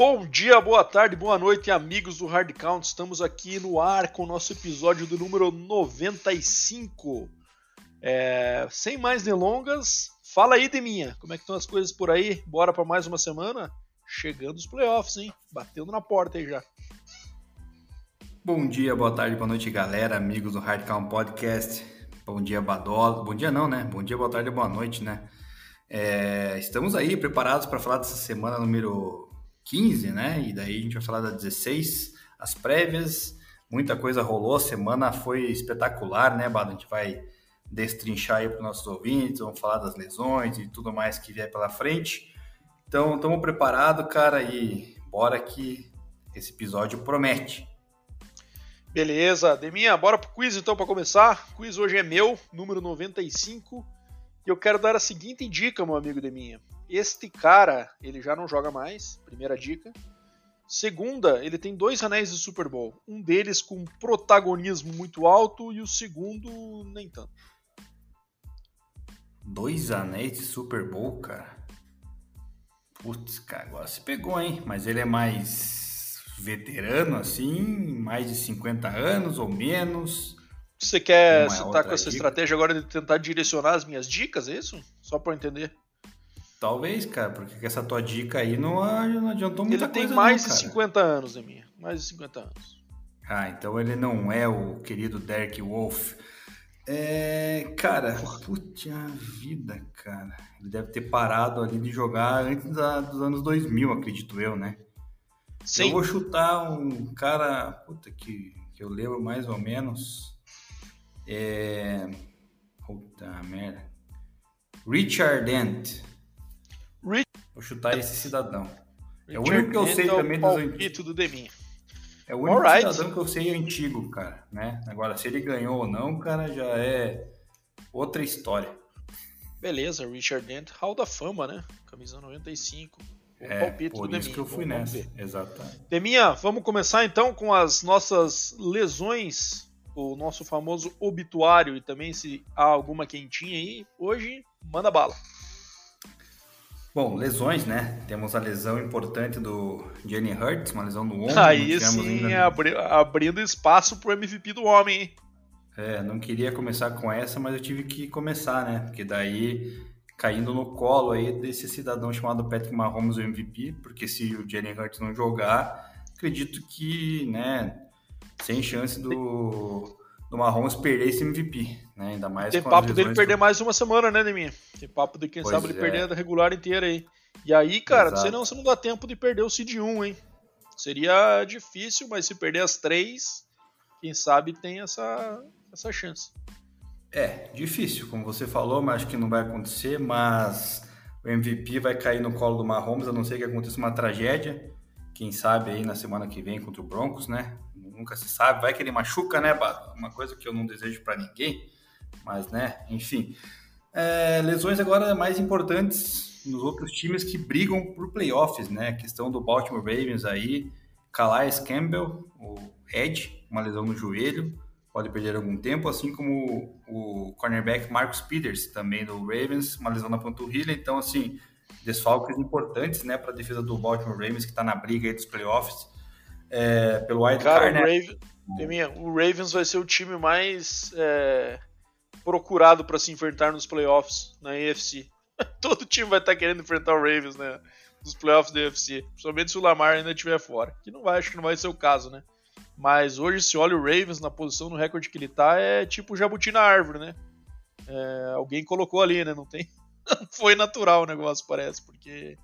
Bom dia, boa tarde, boa noite, amigos do Hard Count. Estamos aqui no ar com o nosso episódio do número 95. É, sem mais delongas, fala aí, Deminha, como é que estão as coisas por aí? Bora para mais uma semana? Chegando os playoffs, hein? Batendo na porta aí já. Bom dia, boa tarde, boa noite, galera, amigos do Hard Count Podcast. Bom dia, Badola. Bom dia não, né? Bom dia, boa tarde, boa noite, né? É, estamos aí preparados para falar dessa semana número 15, né? E daí a gente vai falar da 16, as prévias. Muita coisa rolou, a semana foi espetacular, né, Bado? A gente vai destrinchar aí para os nossos ouvintes, vamos falar das lesões e tudo mais que vier pela frente. Então, estamos preparados, cara, e bora que esse episódio promete. Beleza, Deminha, bora pro quiz então para começar. O quiz hoje é meu, número 95, e eu quero dar a seguinte dica, meu amigo Deminha. Este cara, ele já não joga mais, primeira dica. Segunda, ele tem dois anéis de Super Bowl. Um deles com protagonismo muito alto e o segundo nem tanto. Dois anéis de Super Bowl, cara. Putz, cara, agora se pegou, hein? Mas ele é mais veterano, assim, mais de 50 anos ou menos. Você quer estar com essa dica? estratégia agora de tentar direcionar as minhas dicas, é isso? Só para entender. Talvez, cara, porque essa tua dica aí não, não adiantou muita ele coisa. Ele tem mais não, de 50 anos, minha. Mais de 50 anos. Ah, então ele não é o querido Derek Wolf. É, cara, puta vida, cara. Ele deve ter parado ali de jogar antes da, dos anos 2000, acredito eu, né? Sim. Eu vou chutar um cara, puta, que, que eu lembro mais ou menos. É. Puta merda. Richard Dent. Vou chutar esse cidadão. É o único que eu sei também dos antigos. do. É o único cidadão que eu sei antigo, cara, né? Agora, se ele ganhou ou não, cara, já é outra história. Beleza, Richard Dent, Hall da Fama, né? Camisa 95. O é, palpite por do isso Deminha. que eu fui vamos nessa, exatamente. Deminha, vamos começar então com as nossas lesões, o nosso famoso obituário e também se há alguma quentinha aí. Hoje, manda bala. Bom, lesões, né? Temos a lesão importante do Jenny Hurts, uma lesão no ombro. Aí sim, ainda... abri abrindo espaço pro MVP do homem, hein? É, não queria começar com essa, mas eu tive que começar, né? Porque daí, caindo no colo aí desse cidadão chamado Patrick Mahomes, o MVP, porque se o Jenny Hurts não jogar, acredito que, né, sem chance do do Mahomes perder esse MVP, né? Ainda mais Tem papo dele perder que... mais uma semana, né, Neminha? Tem papo de quem pois sabe ele é. perder a regular inteira aí. E aí, cara, Exato. senão você não dá tempo de perder o Seed 1, hein? Seria difícil, mas se perder as três, quem sabe tem essa, essa chance. É, difícil, como você falou, mas acho que não vai acontecer, mas o MVP vai cair no colo do Mahomes, a não ser que aconteça uma tragédia. Quem sabe aí na semana que vem contra o Broncos, né? Nunca se sabe, vai que ele machuca, né, Bato? Uma coisa que eu não desejo para ninguém, mas, né, enfim. É, lesões agora mais importantes nos outros times que brigam por playoffs, né? A questão do Baltimore Ravens aí, Calais Campbell, o Ed, uma lesão no joelho, pode perder algum tempo, assim como o cornerback Marcus Peters, também do Ravens, uma lesão na panturrilha, então, assim, desfalques importantes, né, para a defesa do Baltimore Ravens, que está na briga aí dos playoffs é, pelo White Cara, o, né? o Ravens vai ser o time mais é, procurado para se enfrentar nos playoffs na AFC. Todo time vai estar tá querendo enfrentar o Ravens, né? Nos playoffs da AFC. Principalmente se o Lamar ainda estiver fora. Que não vai, acho que não vai ser o caso, né? Mas hoje, se olha o Ravens na posição, no recorde que ele tá, é tipo jabuti na árvore, né? É, alguém colocou ali, né? Não tem. Foi natural o negócio, parece, porque.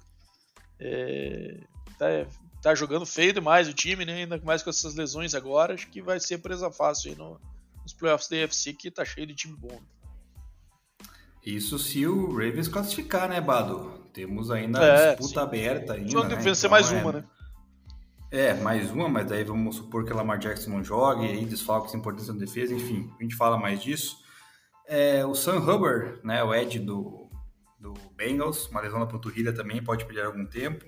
É, tá, tá jogando feio demais o time, né? Ainda mais com essas lesões agora, acho que vai ser presa fácil aí no, nos playoffs da UFC, que tá cheio de time bom. Isso se o Ravens classificar, né, Bado? Temos ainda é, disputa sim. aberta ainda. Só né? vencer então, mais é... uma, né? É, mais uma, mas daí vamos supor que Lamar Jackson não jogue, aí desfalques importantes na defesa, enfim, a gente fala mais disso. É, o Sam Hubbard, né, o Ed do, do Bengals, uma lesão na panturrilha também, pode perder algum tempo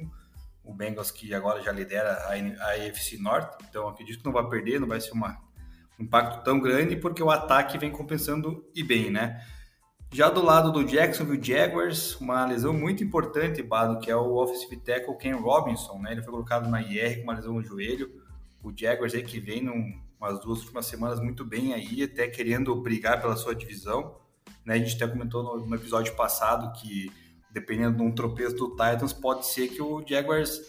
o Bengals que agora já lidera a, AFC Norte, então acredito que não vai perder, não vai ser uma, um impacto tão grande, porque o ataque vem compensando e bem, né? Já do lado do Jacksonville Jaguars, uma lesão muito importante, Bado, que é o offensive tackle Ken Robinson, né? Ele foi colocado na IR com uma lesão no joelho. O Jaguars aí que vem num, umas duas últimas semanas muito bem aí, até querendo brigar pela sua divisão. Né? A gente até comentou no, no episódio passado que, dependendo de um tropeço do Titans, pode ser que o Jaguars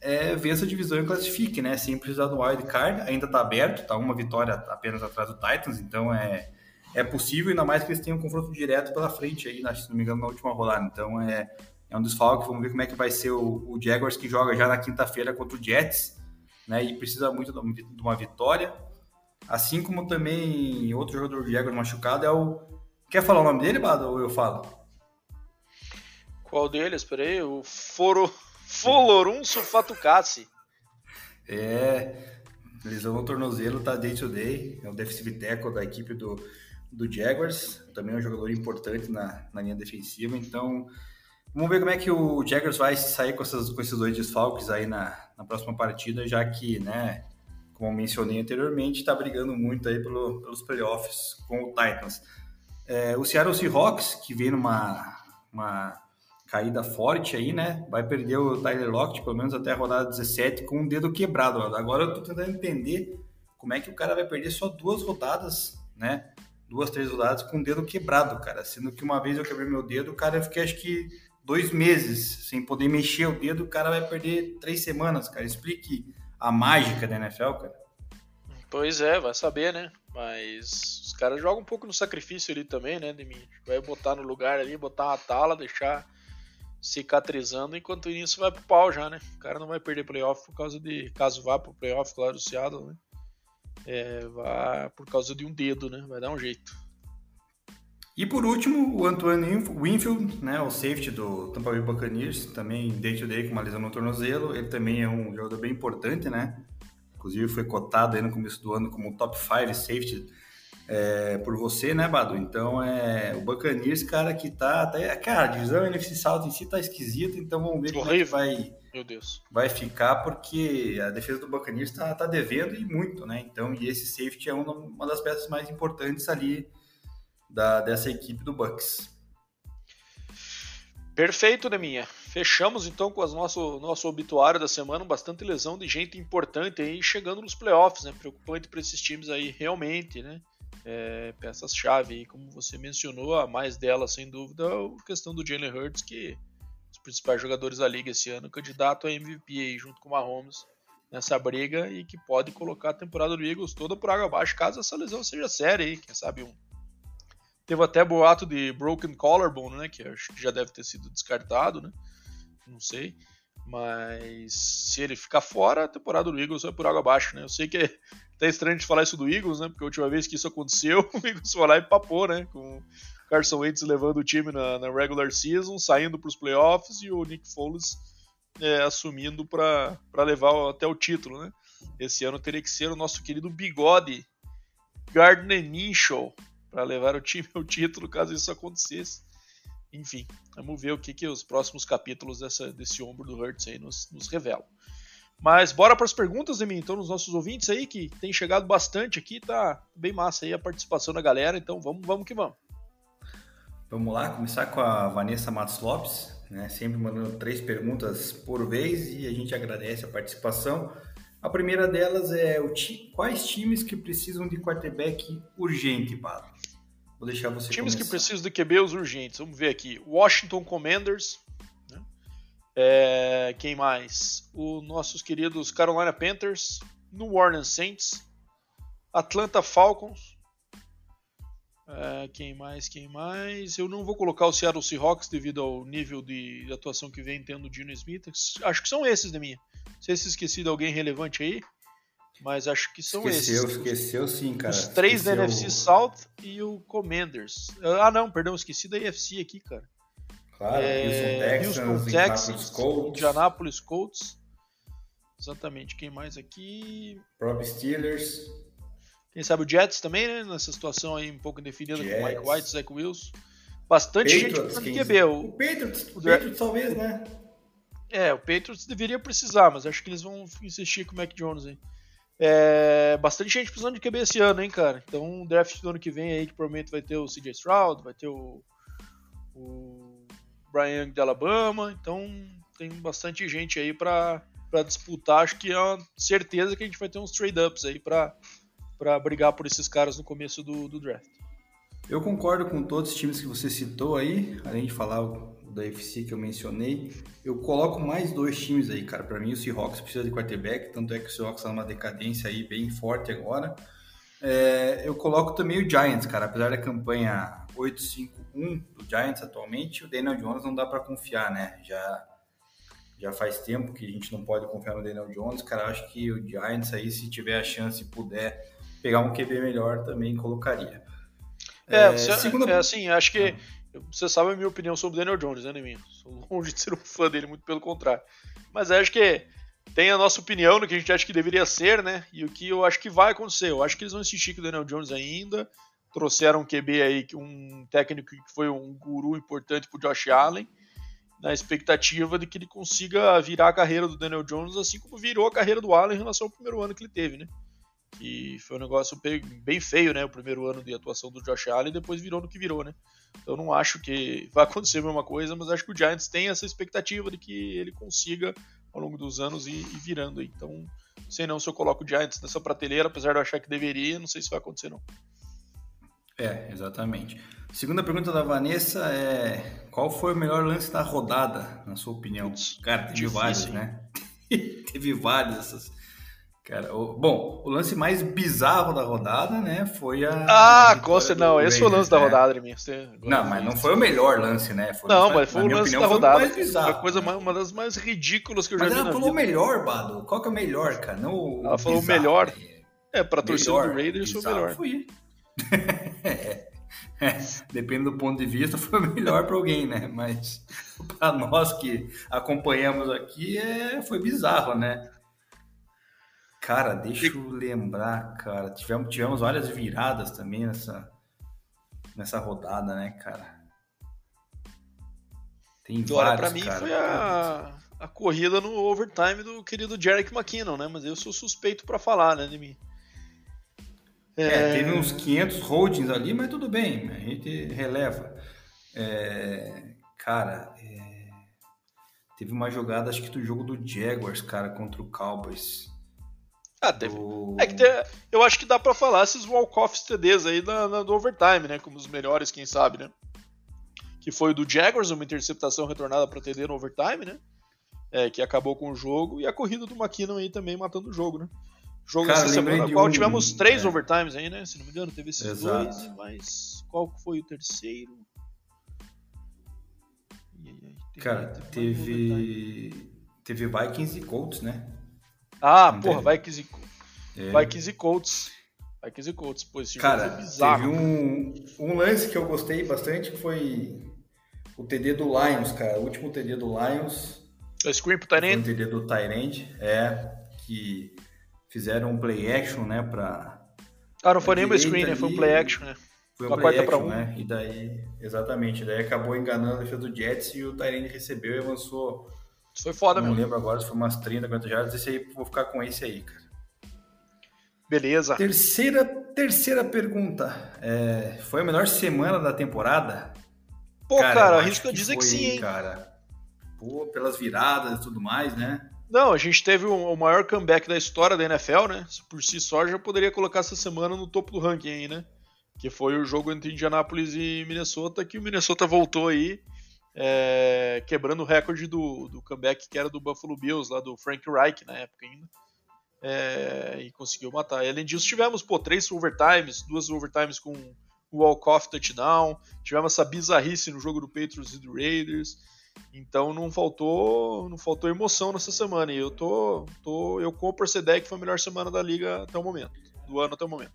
é, vença a divisão e classifique, né? Sem precisar do wild card, ainda está aberto, está uma vitória apenas atrás do Titans, então é, é possível, ainda mais que eles tenham um confronto direto pela frente aí, se não me engano, na última rodada. Então é, é um desfalque, vamos ver como é que vai ser o, o Jaguars que joga já na quinta-feira contra o Jets, né? E precisa muito de uma vitória. Assim como também outro jogador do Jaguars machucado é o. Quer falar o nome dele, Bado, ou eu falo? Qual deles? Peraí, o Foro. Folorum Sulfatukassi. É, lesão no tornozelo, tá day to day, é o defensive tackle da equipe do, do Jaguars, também é um jogador importante na, na linha defensiva, então vamos ver como é que o Jaguars vai sair com, essas, com esses dois desfalques aí na, na próxima partida, já que, né, como mencionei anteriormente, está brigando muito aí pelo, pelos playoffs com o Titans. É, o Seattle Seahawks, que vem numa uma caída forte aí, né? Vai perder o Tyler Lockett, pelo menos até a rodada 17, com um dedo quebrado. Agora eu tô tentando entender como é que o cara vai perder só duas rodadas, né? Duas, três rodadas com o dedo quebrado, cara. Sendo que uma vez eu quebrei meu dedo, cara, eu fiquei acho que dois meses sem poder mexer o dedo, o cara vai perder três semanas, cara. Explique a mágica da NFL, cara. Pois é, vai saber, né? Mas os caras jogam um pouco no sacrifício ali também, né, de mim. Vai botar no lugar ali, botar uma tala, deixar cicatrizando, enquanto isso vai pro pau já, né? O cara não vai perder playoff por causa de. Caso vá pro playoff, claro, o Seattle, né? É, vai por causa de um dedo, né? Vai dar um jeito. E por último, o Antoine Winfield, né, o safety do Tampa Bay Buccaneers, também day to day com uma lesão no tornozelo. Ele também é um jogador bem importante, né? Inclusive foi cotado aí no começo do ano como top 5 safety é, por você, né, Badu? Então, é, o Buccaneers, cara, que tá, tá... Cara, a divisão NFC South em si tá esquisita, então vamos ver como é que vai, Meu Deus. vai ficar, porque a defesa do Buccaneers tá, tá devendo e muito, né? Então, e esse safety é uma, uma das peças mais importantes ali da, dessa equipe do Bucks. Perfeito, Neminha. Fechamos então com o nosso, nosso obituário da semana, bastante lesão de gente importante aí chegando nos playoffs, né? Preocupante para esses times aí realmente, né? É, peças-chave. como você mencionou, a mais delas, sem dúvida, a questão do Jalen Hurts, que os principais jogadores da liga esse ano, candidato a MVP aí, junto com o Mahomes nessa briga e que pode colocar a temporada do Eagles toda por água abaixo, caso essa lesão seja séria aí, quem sabe um. Teve até boato de broken collarbone, né, que acho que já deve ter sido descartado, né? Não sei. Mas se ele ficar fora, a temporada do Eagles vai por água abaixo, né? Eu sei que é até estranho de falar isso do Eagles, né? Porque a última vez que isso aconteceu, o Eagles foi lá e papou, né? Com o Carson Wentz levando o time na, na regular season, saindo para os playoffs e o Nick Foles é, assumindo para levar até o título, né? Esse ano teria que ser o nosso querido bigode Gardner Minshew para levar o time ao título caso isso acontecesse. Enfim, vamos ver o que, que os próximos capítulos dessa, desse ombro do Hurts aí nos, nos revelam. Mas bora para as perguntas, Demi, então, nos nossos ouvintes aí, que tem chegado bastante aqui, tá bem massa aí a participação da galera, então vamos, vamos que vamos. Vamos lá, começar com a Vanessa Matos Lopes, né, sempre mandando três perguntas por vez e a gente agradece a participação. A primeira delas é o ti, quais times que precisam de quarterback urgente, Pablo? Vou deixar você Times começar. que precisam de QBs urgentes. Vamos ver aqui. Washington Commanders. Né? É, quem mais? Os nossos queridos Carolina Panthers. New Orleans Saints. Atlanta Falcons. É, quem mais? Quem mais? Eu não vou colocar o Seattle Seahawks devido ao nível de atuação que vem tendo o Dino Smith. Acho que são esses, da minha. Não sei se esqueci de alguém relevante aí. Mas acho que são esqueceu, esses. Esqueceu, sim, cara. Os três esqueceu... da NFC South e o Commanders. Ah, não, perdão, esqueci da NFC aqui, cara. Claro, é, Houston Texans, Texans Colts. Indianapolis Colts. Exatamente, quem mais aqui? Próprio Steelers. Quem sabe o Jets também, né? Nessa situação aí um pouco indefinida Jets. com Mike White, Zach Wilson. Bastante Patriots, gente de QB. O, o Patriots, o Patriots talvez, né? É, o Patriots deveria precisar, mas acho que eles vão insistir com o Mac Jones aí. É, bastante gente precisando de QB esse ano, hein, cara? Então, o draft do ano que vem aí, que provavelmente vai ter o CJ Stroud, vai ter o, o Brian de Alabama, então tem bastante gente aí para disputar. Acho que é uma certeza que a gente vai ter uns trade-ups aí para brigar por esses caras no começo do, do draft. Eu concordo com todos os times que você citou aí, além de falar da FC que eu mencionei. Eu coloco mais dois times aí, cara. Para mim, o Seahawks precisa de quarterback, tanto é que o Seahawks está numa decadência aí bem forte agora. É, eu coloco também o Giants, cara. Apesar da campanha 8-5-1 do Giants atualmente, o Daniel Jones não dá para confiar, né? Já, já faz tempo que a gente não pode confiar no Daniel Jones. Cara, acho que o Giants aí, se tiver a chance e puder pegar um QB melhor, também colocaria. É, é, segunda... é assim, acho que ah. Você sabe a minha opinião sobre o Daniel Jones, né, Neminha? Sou longe de ser um fã dele, muito pelo contrário. Mas acho que tem a nossa opinião do que a gente acha que deveria ser, né? E o que eu acho que vai acontecer. Eu acho que eles vão insistir com o Daniel Jones ainda. Trouxeram um QB aí, um técnico que foi um guru importante pro Josh Allen, na expectativa de que ele consiga virar a carreira do Daniel Jones, assim como virou a carreira do Allen em relação ao primeiro ano que ele teve, né? Que foi um negócio bem feio, né? O primeiro ano de atuação do Josh Allen e depois virou no que virou, né? Eu não acho que vai acontecer a mesma coisa, mas acho que o Giants tem essa expectativa de que ele consiga, ao longo dos anos, ir, ir virando. Então, sei não se eu coloco o Giants nessa prateleira, apesar de eu achar que deveria, não sei se vai acontecer não. É, exatamente. Segunda pergunta da Vanessa é: qual foi o melhor lance da rodada, na sua opinião? Cara, teve difícil, vários, né? teve vários essas Cara, o, bom, o lance mais bizarro da rodada, né, foi a. Ah, Costa, não, esse foi o lance né? da rodada, mim. Não, mas não foi o melhor lance, né? Foi não, mas foi o lance opinião, da rodada. Foi, bizarro, foi coisa mais, uma das mais ridículas que eu mas já vi. Mas ela falou o melhor, Bado. Qual que é o melhor, cara? Não ela falou o melhor. Né? É, pra torcida do Raiders foi o melhor. Foi. é, é, depende do ponto de vista, foi melhor para alguém, né? Mas para nós que acompanhamos aqui, é, foi bizarro, né? Cara, deixa eu lembrar, cara. Tivemos, tivemos várias viradas também nessa, nessa rodada, né, cara? Tem Agora, vários, pra mim cara. foi a, a corrida no overtime do querido Jarek McKinnon, né? Mas eu sou suspeito para falar, né, de mim. É... é... teve uns 500 holdings ali, mas tudo bem, a gente releva. É... Cara, é... teve uma jogada, acho que do jogo do Jaguars, cara, contra o Cowboys. Ah, teve. O... É que eu acho que dá para falar esses walk-offs TDs aí na, na, do overtime, né? Como os melhores, quem sabe, né? Que foi o do Jaguars, uma interceptação retornada para TD no overtime, né? É, que acabou com o jogo, e a corrida do McKinnon aí também matando o jogo, né? Jogo Cara, essa semana, qual um... tivemos três é. overtimes aí, né? Se não me engano, teve esses Exato. dois, mas qual foi o terceiro? Cara, teve. Teve Vikings e Colts, né? Ah, porra? Vikings e, é. Vikings e Colts. Vikings e Colts, pô, esse Cara, jogo foi bizarro. Teve um, um lance que eu gostei bastante que foi o TD do Lions, cara. O último TD do Lions. O screen pro Tyrant? O TD do Tyrant, é. Que fizeram um play action, né, pra... Ah, não foi nem uma screen, né? Foi um play action, né? Foi um play action, um. né? E daí, exatamente, daí acabou enganando a defesa do Jets e o Tyrant recebeu e avançou isso foi foda não mesmo. Não lembro agora se foi umas 30, 40 jardas. Esse aí, vou ficar com esse aí, cara. Beleza. Terceira, terceira pergunta. É, foi a melhor semana da temporada? Pô, cara, cara arrisco dizer que sim, hein? Cara. Pô, pelas viradas e tudo mais, né? Não, a gente teve o maior comeback da história da NFL, né? Por si só, já poderia colocar essa semana no topo do ranking aí, né? Que foi o jogo entre Indianapolis e Minnesota, que o Minnesota voltou aí é, quebrando o recorde do, do comeback que era do Buffalo Bills, lá do Frank Reich na época ainda. É, e conseguiu matar. E, além disso, tivemos pô, três overtimes, duas overtimes com o walk-off touchdown, tivemos essa bizarrice no jogo do Patriots e do Raiders. Então não faltou, não faltou emoção nessa semana. E eu tô, tô eu compro essa ideia que foi a melhor semana da liga até o momento, do ano até o momento.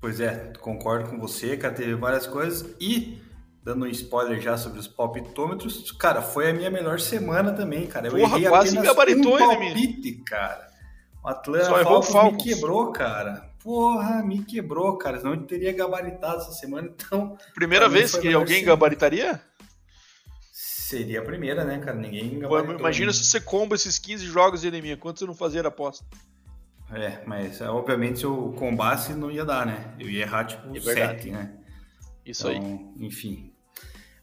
Pois é, concordo com você, cara, teve várias coisas e dando um spoiler já sobre os palpitômetros, cara, foi a minha melhor semana também, cara. Eu Porra, errei quase gabaritou um palpite, cara. O Atlanta Só Falcons, Falcons me quebrou, cara. Porra, me quebrou, cara. Senão eu teria gabaritado essa semana, então... Primeira vez que alguém semana. gabaritaria? Seria a primeira, né, cara? Ninguém gabaritou. imagina se você comba esses 15 jogos de anemia. Quanto você não fazer a aposta? É, mas obviamente se eu combasse não ia dar, né? Eu ia errar tipo é 7, né? Isso então, aí. Enfim.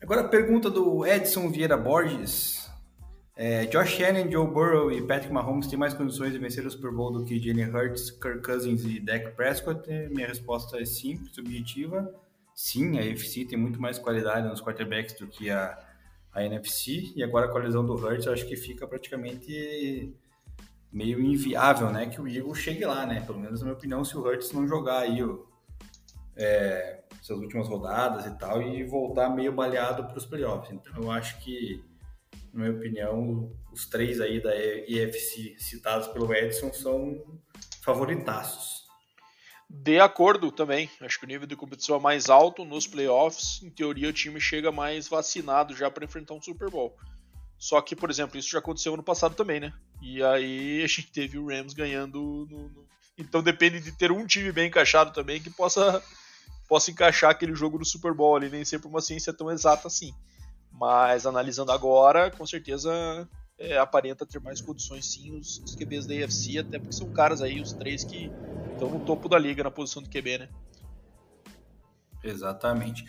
Agora a pergunta do Edson Vieira Borges. É, Josh Allen, Joe Burrow e Patrick Mahomes têm mais condições de vencer o Super Bowl do que Jalen Hurts, Kirk Cousins e Dak Prescott? Minha resposta é simples, objetiva. Sim, a AFC tem muito mais qualidade nos quarterbacks do que a, a NFC. E agora com a lesão do Hurts, acho que fica praticamente meio inviável, né? Que o Eagles chegue lá, né? Pelo menos na minha opinião, se o Hurts não jogar aí o, é, suas últimas rodadas e tal e voltar meio baleado para os playoffs. Então eu acho que na minha opinião, os três aí da EFC citados pelo Edson são favoritaços. De acordo também. Acho que o nível de competição é mais alto nos playoffs. Em teoria, o time chega mais vacinado já para enfrentar um Super Bowl. Só que, por exemplo, isso já aconteceu ano passado também, né? E aí a gente teve o Rams ganhando. No, no... Então depende de ter um time bem encaixado também que possa, possa encaixar aquele jogo no Super Bowl ali. Nem sempre uma ciência tão exata assim. Mas analisando agora, com certeza é, aparenta ter mais condições sim os, os QBs da AFC, até porque são caras aí, os três que estão no topo da liga na posição de QB, né? Exatamente.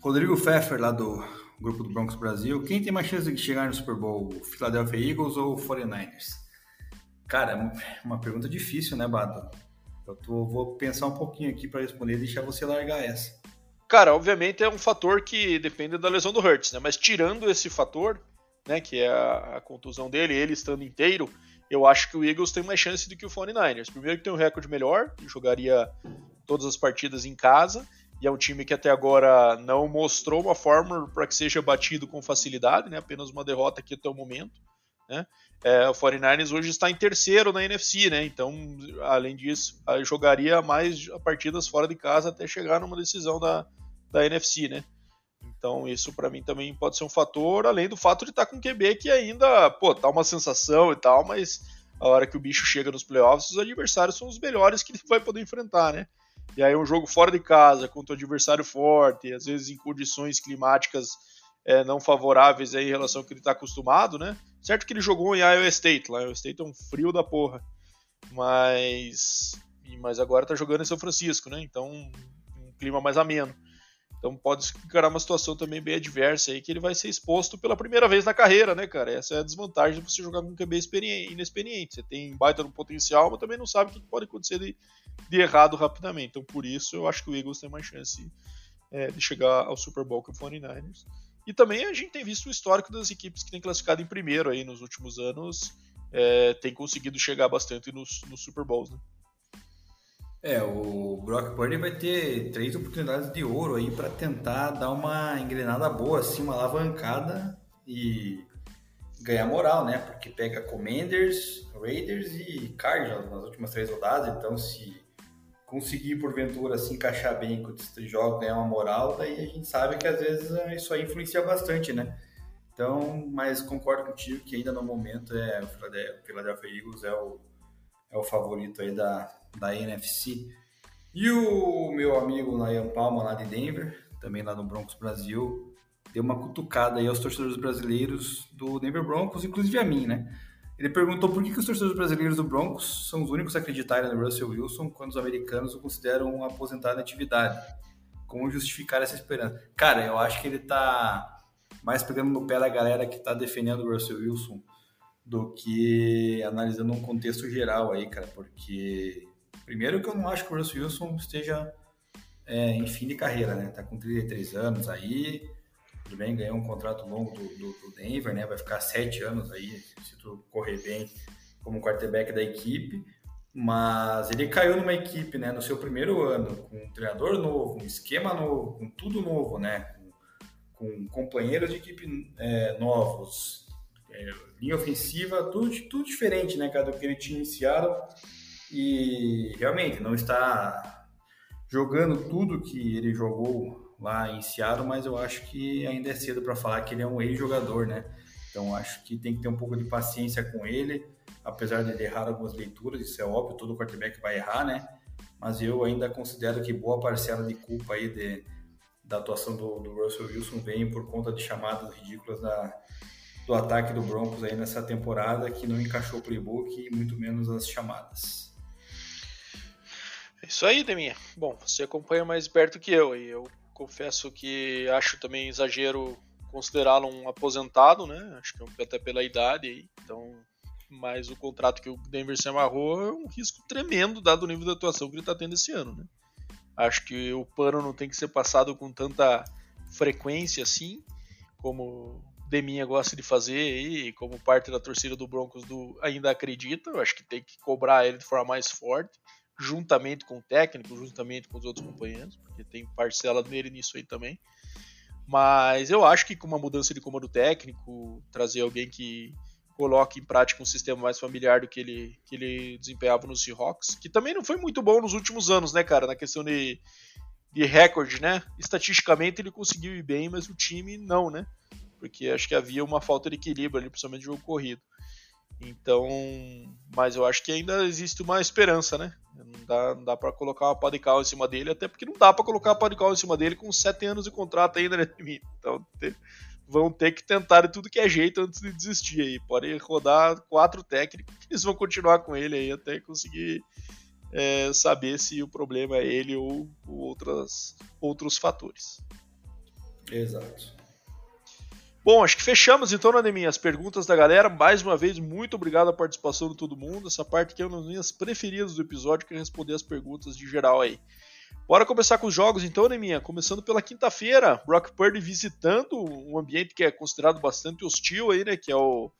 Rodrigo Pfeffer, lá do grupo do Broncos Brasil. Quem tem mais chance de chegar no Super Bowl, o Philadelphia Eagles ou o 49ers? Cara, é uma pergunta difícil, né, Bado? Eu tô, vou pensar um pouquinho aqui para responder e deixar você largar essa. Cara, obviamente é um fator que depende da lesão do Hurts, né? Mas tirando esse fator, né, que é a, a, contusão dele, ele estando inteiro, eu acho que o Eagles tem mais chance do que o 49ers. Primeiro que tem um recorde melhor, jogaria todas as partidas em casa, e é um time que até agora não mostrou uma fórmula para que seja batido com facilidade, né? Apenas uma derrota aqui até o momento, né? É, o 49ers hoje está em terceiro na NFC, né? Então, além disso, jogaria mais partidas fora de casa até chegar numa decisão da, da NFC, né? Então isso para mim também pode ser um fator, além do fato de estar tá com QB que ainda, pô, tá uma sensação e tal, mas a hora que o bicho chega nos playoffs, os adversários são os melhores que ele vai poder enfrentar, né? E aí um jogo fora de casa, contra um adversário forte, às vezes em condições climáticas é, não favoráveis aí em relação ao que ele está acostumado, né? Certo que ele jogou em Iowa State, lá Iowa State é um frio da porra, mas mas agora tá jogando em São Francisco, né? Então um clima mais ameno. Então pode encarar uma situação também bem adversa aí, que ele vai ser exposto pela primeira vez na carreira, né, cara? Essa é a desvantagem de você jogar com um QB inexperiente. Você tem baita no potencial, mas também não sabe o que pode acontecer de, de errado rapidamente. Então por isso eu acho que o Eagles tem mais chance é, de chegar ao Super Bowl que o 49ers. E também a gente tem visto o histórico das equipes que têm classificado em primeiro aí nos últimos anos, é, tem conseguido chegar bastante nos, nos Super Bowls, né? É, o Brock Purdy vai ter três oportunidades de ouro aí para tentar dar uma engrenada boa, assim, uma alavancada e ganhar moral, né? Porque pega Commanders, Raiders e Cardinals nas últimas três rodadas, então se conseguir porventura se encaixar bem com esses jogos, ganhar uma moral, daí a gente sabe que às vezes isso aí influencia bastante, né? Então, mas concordo contigo que ainda no momento é o Philadelphia Eagles é o, é o favorito aí da, da NFC. E o meu amigo Nayan Palma, lá de Denver, também lá no Broncos Brasil, deu uma cutucada aí aos torcedores brasileiros do Denver Broncos, inclusive a mim, né? Ele perguntou por que, que os torcedores brasileiros do Broncos são os únicos a acreditarem no Russell Wilson quando os americanos o consideram um aposentado em atividade. Como justificar essa esperança? Cara, eu acho que ele tá mais pegando no pé da galera que tá defendendo o Russell Wilson do que analisando um contexto geral aí, cara, porque Primeiro que eu não acho que o Russell Wilson esteja é, em fim de carreira, né? Tá com 33 anos aí, tudo bem, ganhou um contrato longo do, do, do Denver, né? Vai ficar sete anos aí, se tudo correr bem, como quarterback da equipe. Mas ele caiu numa equipe, né, no seu primeiro ano, com um treinador novo, um esquema novo, com tudo novo, né? Com, com companheiros de equipe é, novos, é, linha ofensiva, tudo, tudo diferente, né, cara, do que ele tinha iniciado e realmente não está jogando tudo que ele jogou lá em Seattle, mas eu acho que ainda é cedo para falar que ele é um ex-jogador, né? Então acho que tem que ter um pouco de paciência com ele, apesar de ele errar algumas leituras, isso é óbvio, todo quarterback vai errar, né? Mas eu ainda considero que boa parcela de culpa aí de, da atuação do, do Russell Wilson vem por conta de chamadas ridículas da, do ataque do Broncos aí nessa temporada que não encaixou o playbook e muito menos as chamadas. É isso aí, Deminha. Bom, você acompanha mais perto que eu e eu confesso que acho também exagero considerá-lo um aposentado, né? Acho que até pela idade. Então, mas o contrato que o Denver se amarrou é um risco tremendo dado o nível de atuação que ele está tendo esse ano, né? Acho que o pano não tem que ser passado com tanta frequência assim, como Deminha gosta de fazer e como parte da torcida do Broncos do, ainda acredita. Eu acho que tem que cobrar ele de forma mais forte, juntamente com o técnico, juntamente com os outros companheiros, porque tem parcela dele nisso aí também. Mas eu acho que com uma mudança de comando técnico, trazer alguém que coloque em prática um sistema mais familiar do que ele, que ele desempenhava no Seahawks, que também não foi muito bom nos últimos anos, né, cara, na questão de, de recorde, né? Estatisticamente ele conseguiu ir bem, mas o time não, né? Porque acho que havia uma falta de equilíbrio ali, principalmente no jogo corrido. Então, mas eu acho que ainda existe uma esperança, né? Não dá, não dá para colocar uma pá de cal em cima dele, até porque não dá para colocar uma pá de cal em cima dele com sete anos de contrato ainda, né? Então, vão ter que tentar de tudo que é jeito antes de desistir aí. Pode rodar quatro técnicos, eles vão continuar com ele aí até conseguir é, saber se o problema é ele ou, ou outras, outros fatores. Exato. Bom, acho que fechamos então, Nademinha, as perguntas da galera. Mais uma vez, muito obrigado a participação de todo mundo. Essa parte que é uma das minhas preferidas do episódio, que é responder as perguntas de geral aí. Bora começar com os jogos então, Neminha. Começando pela quinta-feira, Brock Purdy visitando um ambiente que é considerado bastante hostil aí, né? Que é o.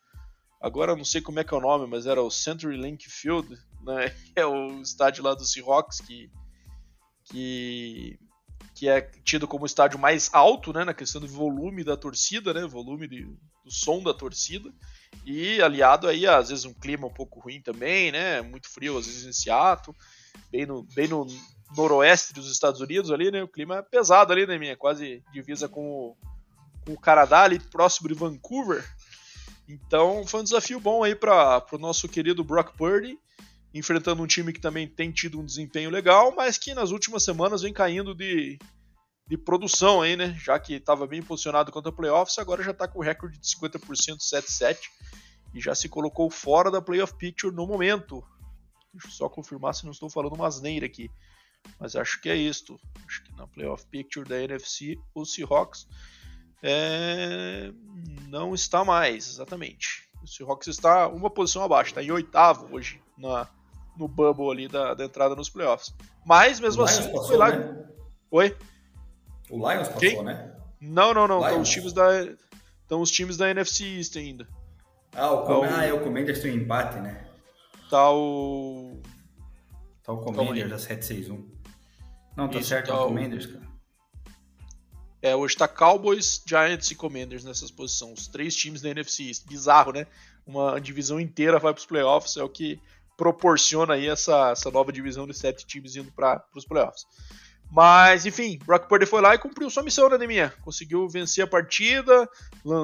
Agora não sei como é que é o nome, mas era o CenturyLink Field, né? É o estádio lá do Seahawks que. que que é tido como o estádio mais alto, né, na questão do volume da torcida, né, volume de, do som da torcida, e aliado aí às vezes um clima um pouco ruim também, né, muito frio às vezes em Seattle, bem no, bem no noroeste dos Estados Unidos ali, né, o clima é pesado ali, né, minha, quase divisa com o, com o Canadá ali próximo de Vancouver, então foi um desafio bom aí para o nosso querido Brock Purdy, enfrentando um time que também tem tido um desempenho legal, mas que nas últimas semanas vem caindo de, de produção aí, né? Já que estava bem posicionado contra playoffs, agora já está com recorde de 50% 7-7 e já se colocou fora da playoff picture no momento. Deixa eu só confirmar se não estou falando uma asneira aqui. Mas acho que é isto. Acho que na playoff picture da NFC, o Seahawks é... não está mais, exatamente. O Seahawks está uma posição abaixo, está em oitavo hoje na, no bubble ali da, da entrada nos playoffs. Mas mesmo assim, passou, foi lá. Né? Oi? O Lions passou, Quem? né? Não, não, não. Estão os times da. Estão os times da NFC East ainda. Ah, o, Com... O- ah, é, o Commanders tem um empate, né? Tá o. Tá o Commanders da 761. Não, tá Isso, certo, é tá o o- Commanders, cara. É, hoje tá Cowboys, Giants e Commanders nessas posições. Os três times da NFC East. Bizarro, né? Uma divisão inteira vai pros playoffs. É o que proporciona aí essa, essa nova divisão de sete times indo para os playoffs. Mas, enfim, Brock Purdy foi lá e cumpriu sua missão, né, Neminha? Conseguiu vencer a partida,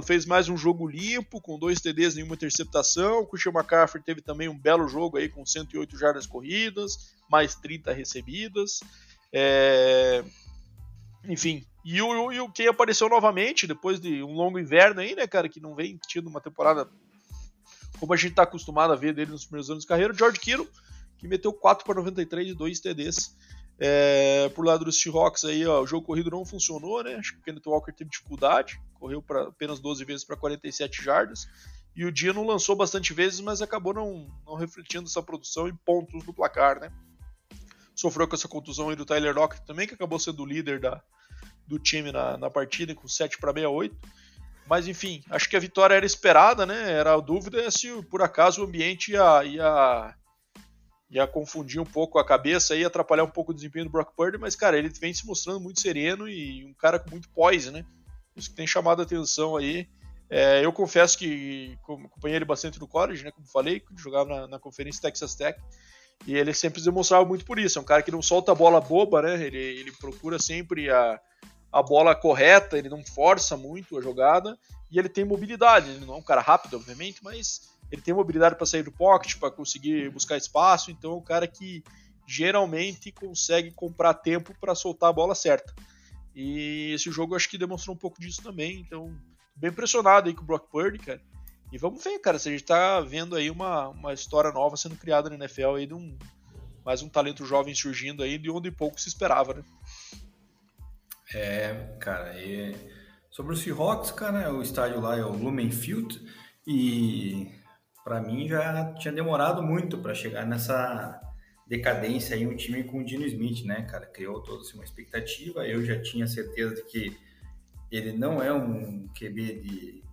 fez mais um jogo limpo, com dois TDs e nenhuma interceptação. O Christian McCaffrey teve também um belo jogo aí, com 108 jardas corridas, mais 30 recebidas. É, Enfim, e o, e o quem apareceu novamente, depois de um longo inverno aí, né, cara, que não vem tido uma temporada como a gente tá acostumado a ver dele nos primeiros anos de carreira, o George Kittle, que meteu 4 para 93 e 2 TDs. É, por lado dos Seahawks aí, ó, o jogo corrido não funcionou, né? Acho que o Kenneth Walker teve dificuldade, correu pra, apenas 12 vezes para 47 jardas. E o Dino lançou bastante vezes, mas acabou não, não refletindo essa produção em pontos no placar, né? Sofreu com essa contusão aí do Tyler Lockett também, que acabou sendo o líder da, do time na, na partida, com 7 para 68. Mas enfim, acho que a vitória era esperada, né? Era a dúvida se por acaso o ambiente ia, ia, ia confundir um pouco a cabeça e atrapalhar um pouco o desempenho do Brock Purdy, mas cara, ele vem se mostrando muito sereno e um cara com muito poise, né? Isso que tem chamado a atenção aí. É, eu confesso que acompanhei ele bastante no college, né? Como falei, jogava na, na conferência Texas Tech. E ele sempre demonstrava muito por isso. É um cara que não solta a bola boba, né? Ele, ele procura sempre a, a bola correta, ele não força muito a jogada e ele tem mobilidade. Ele não é um cara rápido, obviamente, mas ele tem mobilidade para sair do pocket, para conseguir buscar espaço. Então é um cara que geralmente consegue comprar tempo para soltar a bola certa. E esse jogo acho que demonstrou um pouco disso também. Então, bem impressionado aí com o Brock Purdy, cara. E vamos ver, cara, se a gente tá vendo aí uma, uma história nova sendo criada na NFL aí de um mais um talento jovem surgindo aí de onde pouco se esperava, né? É, cara, e Sobre o Seahawks, cara, o estádio lá é o Lumen Field e para mim já tinha demorado muito para chegar nessa decadência aí um time com o Dino Smith, né, cara? Criou toda assim, uma expectativa. Eu já tinha certeza de que ele não é um QB de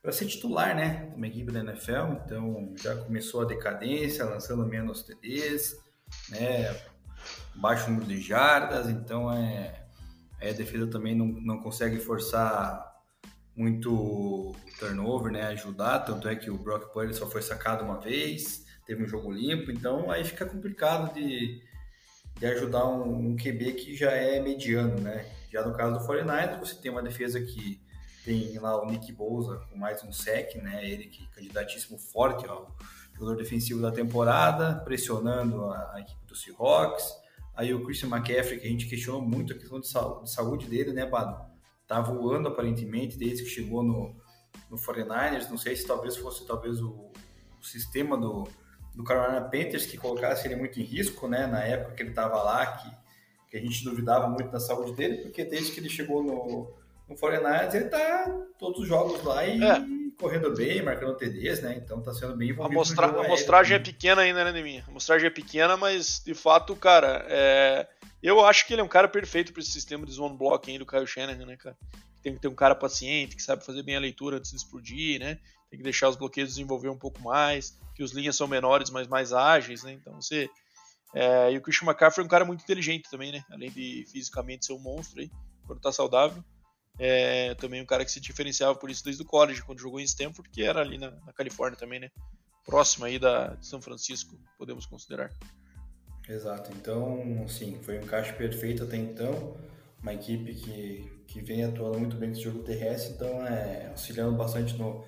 para ser titular, né, uma equipe da NFL. Então já começou a decadência, lançando menos TDs, né, baixo número de jardas. Então é, é a defesa também não, não consegue forçar muito turnover, né, ajudar. Tanto é que o Brock Purdy só foi sacado uma vez teve um jogo limpo, então aí fica complicado de, de ajudar um, um QB que já é mediano, né? Já no caso do 49ers, você tem uma defesa que tem lá o Nick Bosa com mais um sec, né? Ele que é candidatíssimo forte jogador defensivo da temporada, pressionando a, a, equipe do Seahawks. Aí o Christian McCaffrey, que a gente questionou muito a questão de, de saúde dele, né, Bado? Tá voando aparentemente desde que chegou no, no 49ers. Não sei se talvez fosse talvez o, o sistema do, do Carolina Panthers que colocasse ele muito em risco, né? Na época que ele estava lá, que, que a gente duvidava muito da saúde dele, porque desde que ele chegou no, no 49 ele tá todos os jogos lá e é. Correndo bem, marcando TDs, né? Então tá sendo bem envolvido. A, mostra a amostragem é pequena ainda, né, Neminha? A amostragem é pequena, mas de fato, cara, é... eu acho que ele é um cara perfeito para esse sistema de zone blocking do Kyle Shanahan, né, cara? Tem que ter um cara paciente, que sabe fazer bem a leitura antes de explodir, né? Tem que deixar os bloqueios desenvolver um pouco mais que os linhas são menores, mas mais ágeis, né? Então você. É, e o Christian McCaffrey é um cara muito inteligente também, né? Além de fisicamente ser um monstro aí, quando tá saudável. É, também um cara que se diferenciava por isso desde o college, quando jogou em Stanford, que era ali na, na Califórnia também, né? Próximo aí da, de São Francisco, podemos considerar. Exato, então, sim, foi um encaixe perfeito até então. Uma equipe que, que vem atuando muito bem nesse jogo terrestre, então é auxiliando bastante no,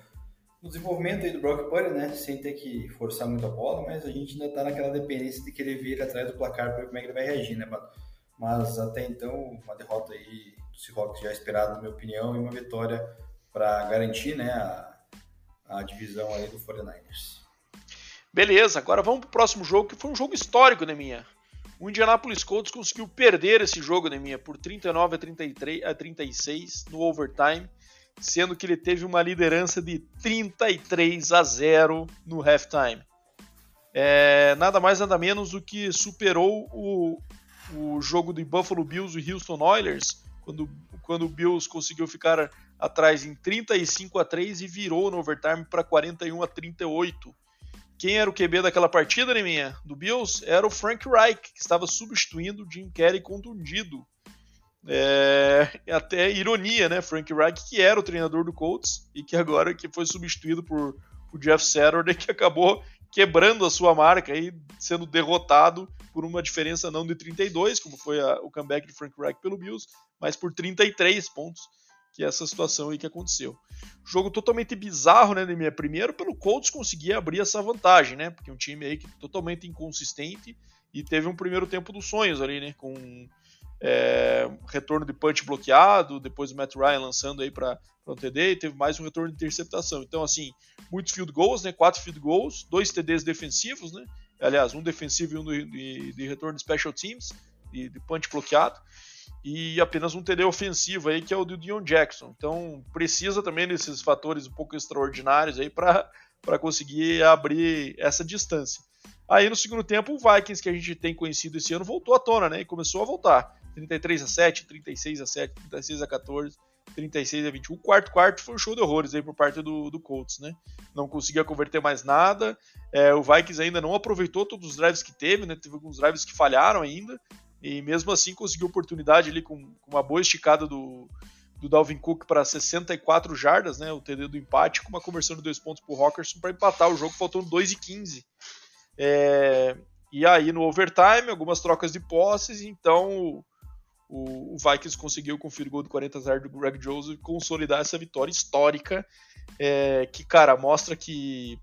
o desenvolvimento aí do Brock Purdy, né, sem ter que forçar muito a bola, mas a gente ainda tá naquela dependência de querer vir atrás do placar para ver como é que ele vai reagir, né, Mas até então, uma derrota aí Seahawks já esperada, na minha opinião, e uma vitória para garantir, né, a, a divisão aí do 49ers. Beleza, agora vamos pro próximo jogo, que foi um jogo histórico, né, minha? O Indianapolis Colts conseguiu perder esse jogo, né, minha, por 39 a, 33, a 36 no overtime sendo que ele teve uma liderança de 33 a 0 no halftime. É, nada mais nada menos do que superou o, o jogo de Buffalo Bills e Houston Oilers, quando, quando o Bills conseguiu ficar atrás em 35 a 3 e virou no overtime para 41 a 38. Quem era o QB daquela partida, Neminha? Do Bills? Era o Frank Reich, que estava substituindo o Jim Kelly contundido. É, até ironia, né? Frank Reich, que era o treinador do Colts e que agora que foi substituído por, por Jeff Saturday, que acabou quebrando a sua marca e sendo derrotado por uma diferença não de 32, como foi a, o comeback de Frank Reich pelo Bills, mas por 33 pontos, que é essa situação aí que aconteceu. Jogo totalmente bizarro, né, minha primeiro pelo Colts conseguir abrir essa vantagem, né? Porque é um time aí que totalmente inconsistente e teve um primeiro tempo dos sonhos ali, né, com é, retorno de punch bloqueado, depois o Matt Ryan lançando aí para um TD, e teve mais um retorno de interceptação. Então, assim, muitos field goals, né? Quatro field goals, dois TDs defensivos, né? Aliás, um defensivo e um de, de, de retorno de special teams, de, de punch bloqueado, e apenas um TD ofensivo aí, que é o do Dion Jackson. Então, precisa também desses fatores um pouco extraordinários aí para conseguir abrir essa distância. Aí no segundo tempo, o Vikings que a gente tem conhecido esse ano voltou à tona, né? E começou a voltar. 33 a 7, 36 a 7, 36 a 14, 36 a 21. O quarto quarto foi um show de horrores aí por parte do, do Colts, né? Não conseguia converter mais nada. É, o Vikings ainda não aproveitou todos os drives que teve, né? Teve alguns drives que falharam ainda. E mesmo assim conseguiu oportunidade ali com, com uma boa esticada do, do Dalvin Cook para 64 jardas, né? O TD do empate, com uma conversão de dois pontos para o Rockerson para empatar o jogo, faltando 2 e 15. É, e aí no overtime, algumas trocas de posses, então o, o Vikings conseguiu com o field goal de 40 0 do Greg Joseph consolidar essa vitória histórica, é, que, cara, mostra que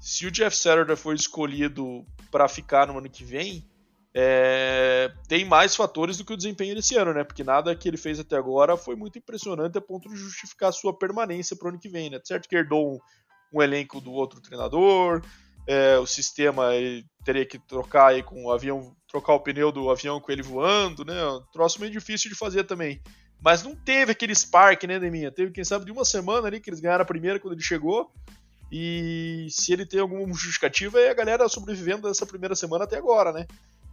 se o Jeff Saturday for escolhido para ficar no ano que vem, é, tem mais fatores do que o desempenho desse ano, né? Porque nada que ele fez até agora foi muito impressionante a ponto de justificar a sua permanência para o ano que vem, né? Certo que herdou um, um elenco do outro treinador, é, o sistema teria que trocar aí com o avião, trocar o pneu do avião com ele voando, né? Um troço meio difícil de fazer também. Mas não teve aquele spark, né, Deminha? Teve, quem sabe, de uma semana ali que eles ganharam a primeira quando ele chegou. E se ele tem alguma justificativa, é a galera sobrevivendo dessa primeira semana até agora, né?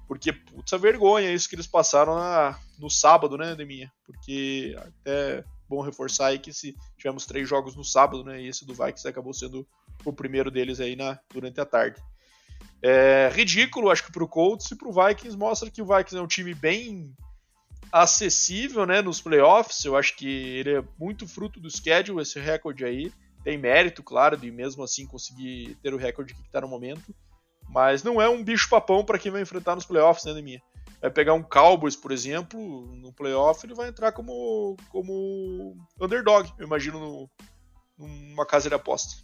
Porque, putz, a vergonha isso que eles passaram na, no sábado, né, Deminha? Porque até bom reforçar aí que se tivemos três jogos no sábado, né? E esse do Vikings acabou sendo o primeiro deles aí na, durante a tarde. É ridículo, acho que pro Colts e pro Vikings mostra que o Vikings é um time bem acessível, né, nos playoffs. Eu acho que ele é muito fruto do schedule, esse recorde aí. Tem mérito, claro, de mesmo assim conseguir ter o recorde que está no momento. Mas não é um bicho papão para quem vai enfrentar nos playoffs, né, minha? Vai pegar um Cowboys, por exemplo, no playoff, ele vai entrar como, como underdog, eu imagino, no, numa casa de aposta.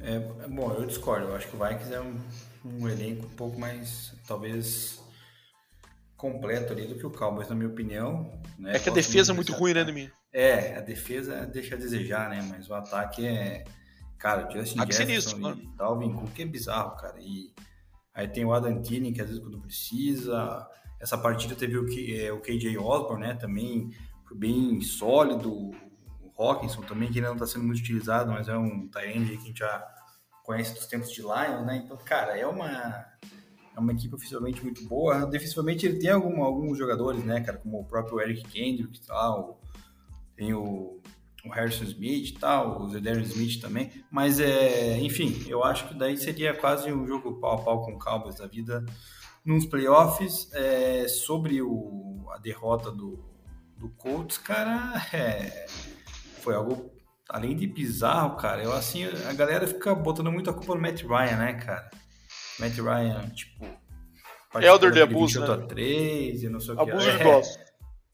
É, bom, eu discordo. Eu acho que o Vikings é um, um elenco um pouco mais, talvez, completo ali do que o Cowboys, na minha opinião. Né? É que a defesa é muito ruim, né, Domingo? É, a defesa deixa a desejar, né? Mas o ataque é. Cara, Justin Jefferson sinistro, e Dalvin Cook é bizarro, cara. E aí tem o Adam Thielen, que às vezes quando precisa. Essa partida teve o, é, o KJ Osborne, né? Também bem sólido. Hawkinson também, que ainda não está sendo muito utilizado, mas é um tight que a gente já conhece dos tempos de Lions, né? Então, cara, é uma, é uma equipe oficialmente muito boa. Defensivamente ele tem algum, alguns jogadores, né, cara, como o próprio Eric Kendrick e tal, tem o, o Harrison Smith e tal, o Zedarian Smith também, mas é, enfim, eu acho que daí seria quase um jogo pau a pau com o Cowboys da vida nos playoffs. É, sobre o, a derrota do, do Colts, cara, é foi algo além de bizarro, cara. Eu assim, a galera fica botando muito a culpa no Matt Ryan, né, cara? Matt Ryan, tipo, Elder de abuso, né? 3 e não sei o que. Abuso de é,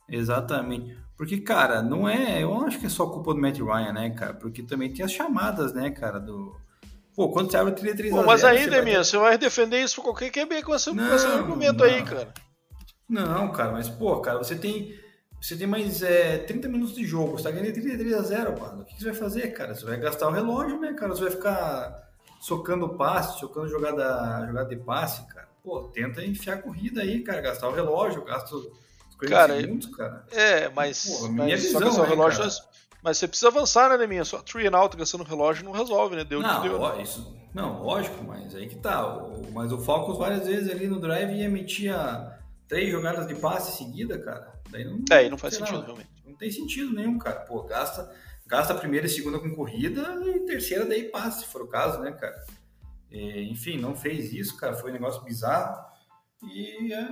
Exatamente. Porque, cara, não é. Eu não acho que é só culpa do Matt Ryan, né, cara? Porque também tem as chamadas, né, cara, do. Pô, quando você abre o 3 3 Pô, Mas aí, Deminha, vai... você vai defender isso por qualquer QB com esse, não, com esse argumento não. aí, cara. Não, cara, mas, pô, cara, você tem você tem mais é, 30 minutos de jogo, você tá ganhando 33 a 0, mano. O que você vai fazer, cara? Você vai gastar o relógio, né, cara? Você vai ficar socando passe, socando jogada, jogada de passe, cara. Pô, tenta enfiar a corrida aí, cara. Gastar o relógio, gasta os 40 cara, segundos, cara. É, mas. Minha mas visão, só relógio. Cara. Mas você precisa avançar, né, Neminha? Só three and out gastando relógio não resolve, né? Deu não, que deu. Ó, isso, não, lógico, mas aí que tá. Mas o Focus várias vezes ali no drive emitia três jogadas de passe seguida, cara. Daí não, é, não faz sentido, realmente. Não tem sentido nenhum, cara. Pô, gasta, gasta a primeira e segunda com corrida e terceira daí passe, se for o caso, né, cara? E, enfim, não fez isso, cara. Foi um negócio bizarro. E, é,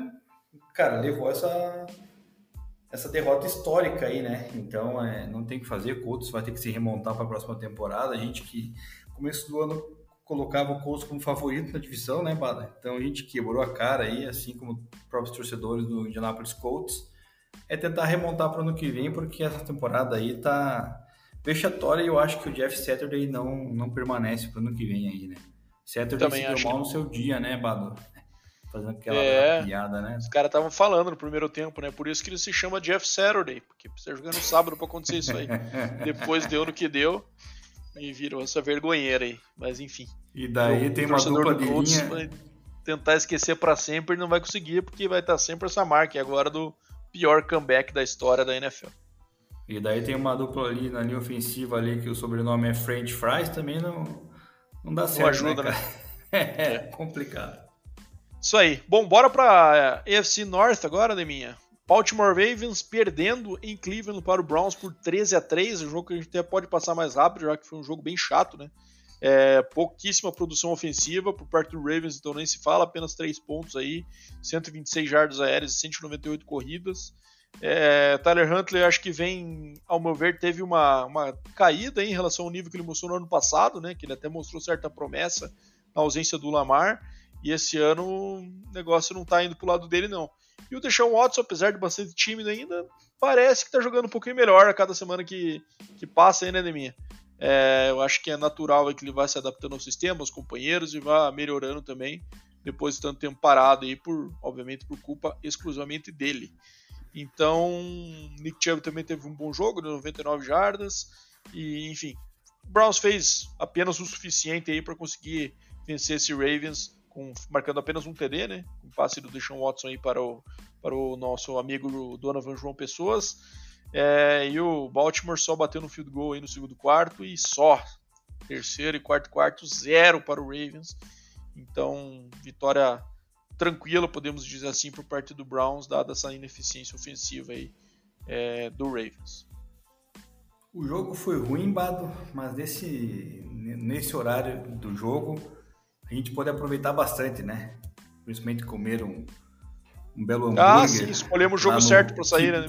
cara, levou essa, essa derrota histórica aí, né? Então, é, não tem que fazer. Coutos vai ter que se remontar para a próxima temporada. A gente que começo do ano colocava o Colts como favorito na divisão, né, Bada? Então a gente quebrou a cara aí, assim como próprios torcedores do Indianapolis Colts é tentar remontar para o ano que vem, porque essa temporada aí tá vexatória e eu acho que o Jeff Saturday não, não permanece para o ano que vem aí, né? Saturday Também se deu mal no seu dia, né, Bado? Fazendo aquela é, piada, né? Os caras estavam falando no primeiro tempo, né? Por isso que ele se chama Jeff Saturday, porque precisa jogar no sábado para acontecer isso aí. Depois deu no que deu e virou essa vergonheira aí. Mas enfim. E daí tem uma dupla de linha... tentar esquecer para sempre e não vai conseguir, porque vai estar sempre essa marca agora do pior comeback da história da NFL. E daí tem uma dupla ali na linha ofensiva ali que o sobrenome é French Fries, também não, não dá certo, não ajuda, né, cara? Né? É, é complicado. Isso aí. Bom, bora pra AFC North agora, Deminha. Baltimore Ravens perdendo em Cleveland para o Browns por 13 a 3 um jogo que a gente até pode passar mais rápido, já que foi um jogo bem chato, né? É, pouquíssima produção ofensiva por parte do Ravens, então nem se fala, apenas 3 pontos aí, 126 jardas aéreas e 198 corridas. É, Tyler Huntley acho que vem, ao meu ver, teve uma, uma caída em relação ao nível que ele mostrou no ano passado, né? Que ele até mostrou certa promessa na ausência do Lamar. E esse ano o negócio não está indo pro lado dele, não. E o Deshaun Watson, apesar de bastante tímido ainda, parece que está jogando um pouquinho melhor a cada semana que, que passa aí, né, Deminha? É, eu acho que é natural que ele vai se adaptando ao sistema, aos companheiros e vá melhorando também depois de tanto tempo parado aí, por, obviamente por culpa exclusivamente dele. Então, Nick Chubb também teve um bom jogo, de 99 jardas e enfim, o Browns fez apenas o suficiente aí para conseguir vencer esse Ravens com, marcando apenas um TD, né? Um passe do Deshaun Watson aí para o, para o nosso amigo Donovan João Pessoas. É, e o Baltimore só bateu no field goal aí no segundo quarto e só. Terceiro e quarto quarto, zero para o Ravens. Então, vitória tranquila, podemos dizer assim, por parte do Browns, dada essa ineficiência ofensiva aí é, do Ravens. O jogo foi ruim, Bado, mas nesse, nesse horário do jogo a gente pode aproveitar bastante, né? Principalmente comer um, um belo ah, hambúrguer. Ah, sim, escolhemos o jogo certo para sair, né?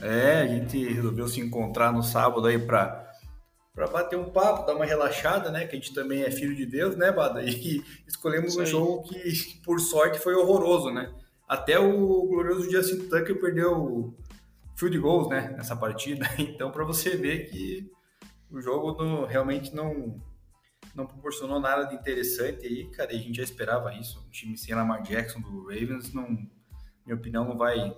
É, a gente resolveu se encontrar no sábado aí para para bater um papo, dar uma relaxada, né? Que a gente também é filho de Deus, né, Bada? E escolhemos um jogo que, por sorte, foi horroroso, né? Até o glorioso Justin Tucker perdeu field goals, né? Nessa partida. Então, para você ver que o jogo realmente não não proporcionou nada de interessante aí, cara. E a gente já esperava isso. O time sem Lamar Jackson do Ravens, não, minha opinião, não vai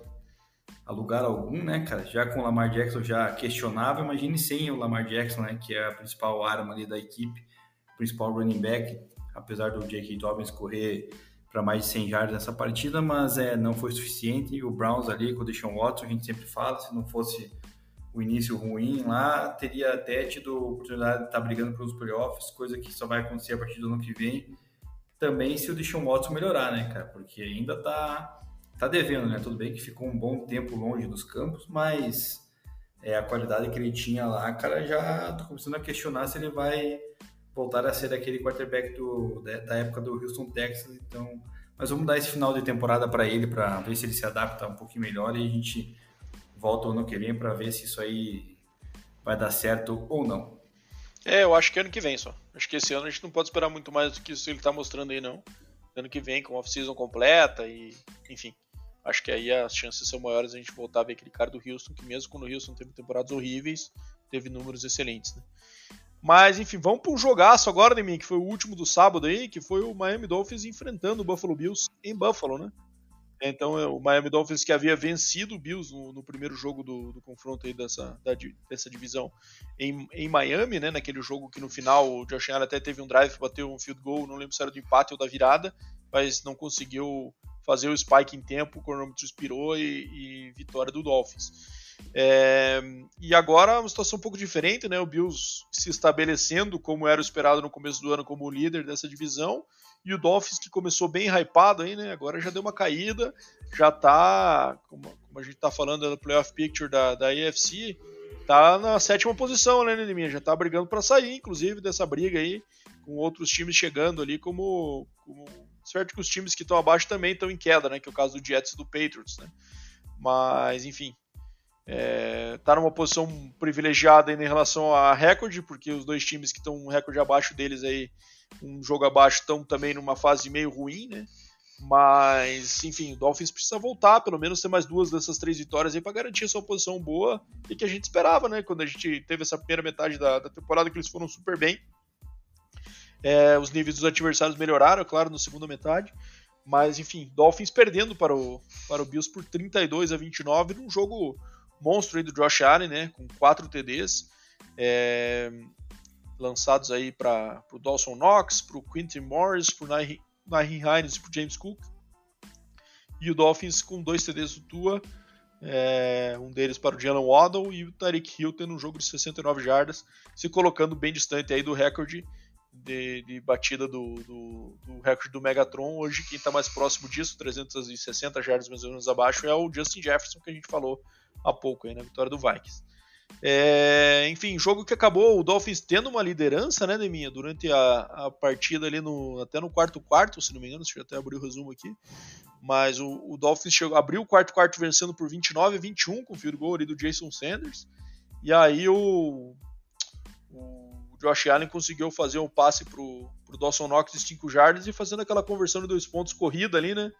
a lugar algum, né, cara? Já com o Lamar Jackson já questionável, imagine sem o Lamar Jackson, né, que é a principal arma ali da equipe, principal running back, apesar do J.K. Dobbins correr para mais de 100 jardas nessa partida, mas é, não foi suficiente. O Browns ali com o Deshaun Watson, a gente sempre fala, se não fosse o início ruim lá, teria até tido oportunidade de estar tá brigando pelos playoffs, coisa que só vai acontecer a partir do ano que vem. Também se o Deshaun Watson melhorar, né, cara? Porque ainda tá tá devendo, né? Tudo bem que ficou um bom tempo longe dos campos, mas é, a qualidade que ele tinha lá, cara, já tô começando a questionar se ele vai voltar a ser aquele quarterback do, da época do Houston Texas. Então, mas vamos dar esse final de temporada para ele, para ver se ele se adapta um pouquinho melhor e a gente volta o ano que vem para ver se isso aí vai dar certo ou não. É, eu acho que ano que vem só. Acho que esse ano a gente não pode esperar muito mais do que isso que ele está mostrando aí, não. Ano que vem, com off-season completa e, enfim acho que aí as chances são maiores a gente voltar a ver aquele cara do Houston, que mesmo quando o Houston teve temporadas horríveis, teve números excelentes, né? Mas, enfim, vamos para um jogaço agora, mim, que foi o último do sábado aí, que foi o Miami Dolphins enfrentando o Buffalo Bills em Buffalo, né? Então, o Miami Dolphins que havia vencido o Bills no, no primeiro jogo do, do, confronto aí dessa, da, dessa divisão em, em, Miami, né? Naquele jogo que no final o Josh Allen até teve um drive, bateu um field goal, não lembro se era do empate ou da virada, mas não conseguiu fazer o spike em tempo, o cronômetro expirou e, e vitória do Dolphins. É, e agora uma situação um pouco diferente, né? O Bills se estabelecendo como era esperado no começo do ano como líder dessa divisão e o Dolphins que começou bem hypado aí, né? Agora já deu uma caída, já tá, como, como a gente tá falando no playoff picture da, da AFC, tá na sétima posição, né, Neneminha? Já tá brigando para sair, inclusive, dessa briga aí, com outros times chegando ali como, como Certo que os times que estão abaixo também estão em queda, né? Que é o caso do Jets e do Patriots, né? Mas, enfim, é, tá numa posição privilegiada em relação a recorde, porque os dois times que estão um recorde abaixo deles aí, um jogo abaixo, estão também numa fase meio ruim, né? Mas, enfim, o Dolphins precisa voltar, pelo menos ter mais duas dessas três vitórias aí para garantir a sua posição boa e que a gente esperava, né? Quando a gente teve essa primeira metade da, da temporada que eles foram super bem. É, os níveis dos adversários melhoraram, claro, na segunda metade. Mas, enfim, Dolphins perdendo para o, para o Bills por 32 a 29 num jogo monstro aí do Josh Allen, né? Com 4 TDs. É, lançados aí para o Dawson Knox, para o Quintin Morris, para o Nahin Hines e para James Cook. E o Dolphins com dois TDs do Tua, é, um deles para o Jalen Waddle e o Tariq Hill tendo um jogo de 69 jardas, se colocando bem distante aí do recorde de, de batida do, do, do, recorde do Megatron. Hoje, quem está mais próximo disso, 360 jardas mais ou menos abaixo, é o Justin Jefferson, que a gente falou há pouco aí na vitória do Vikings. É, enfim, jogo que acabou o Dolphins tendo uma liderança, né, Deminha, durante a, a partida ali no até no quarto quarto, se não me engano, deixa eu até abrir o resumo aqui. Mas o, o Dolphins chegou, abriu o quarto quarto vencendo por 29 a 21 com o field goal ali do Jason Sanders. E aí o, o Josh Allen conseguiu fazer um passe pro, pro Dawson Knox de 5 jardas e fazendo aquela conversão de dois pontos corrida ali, né?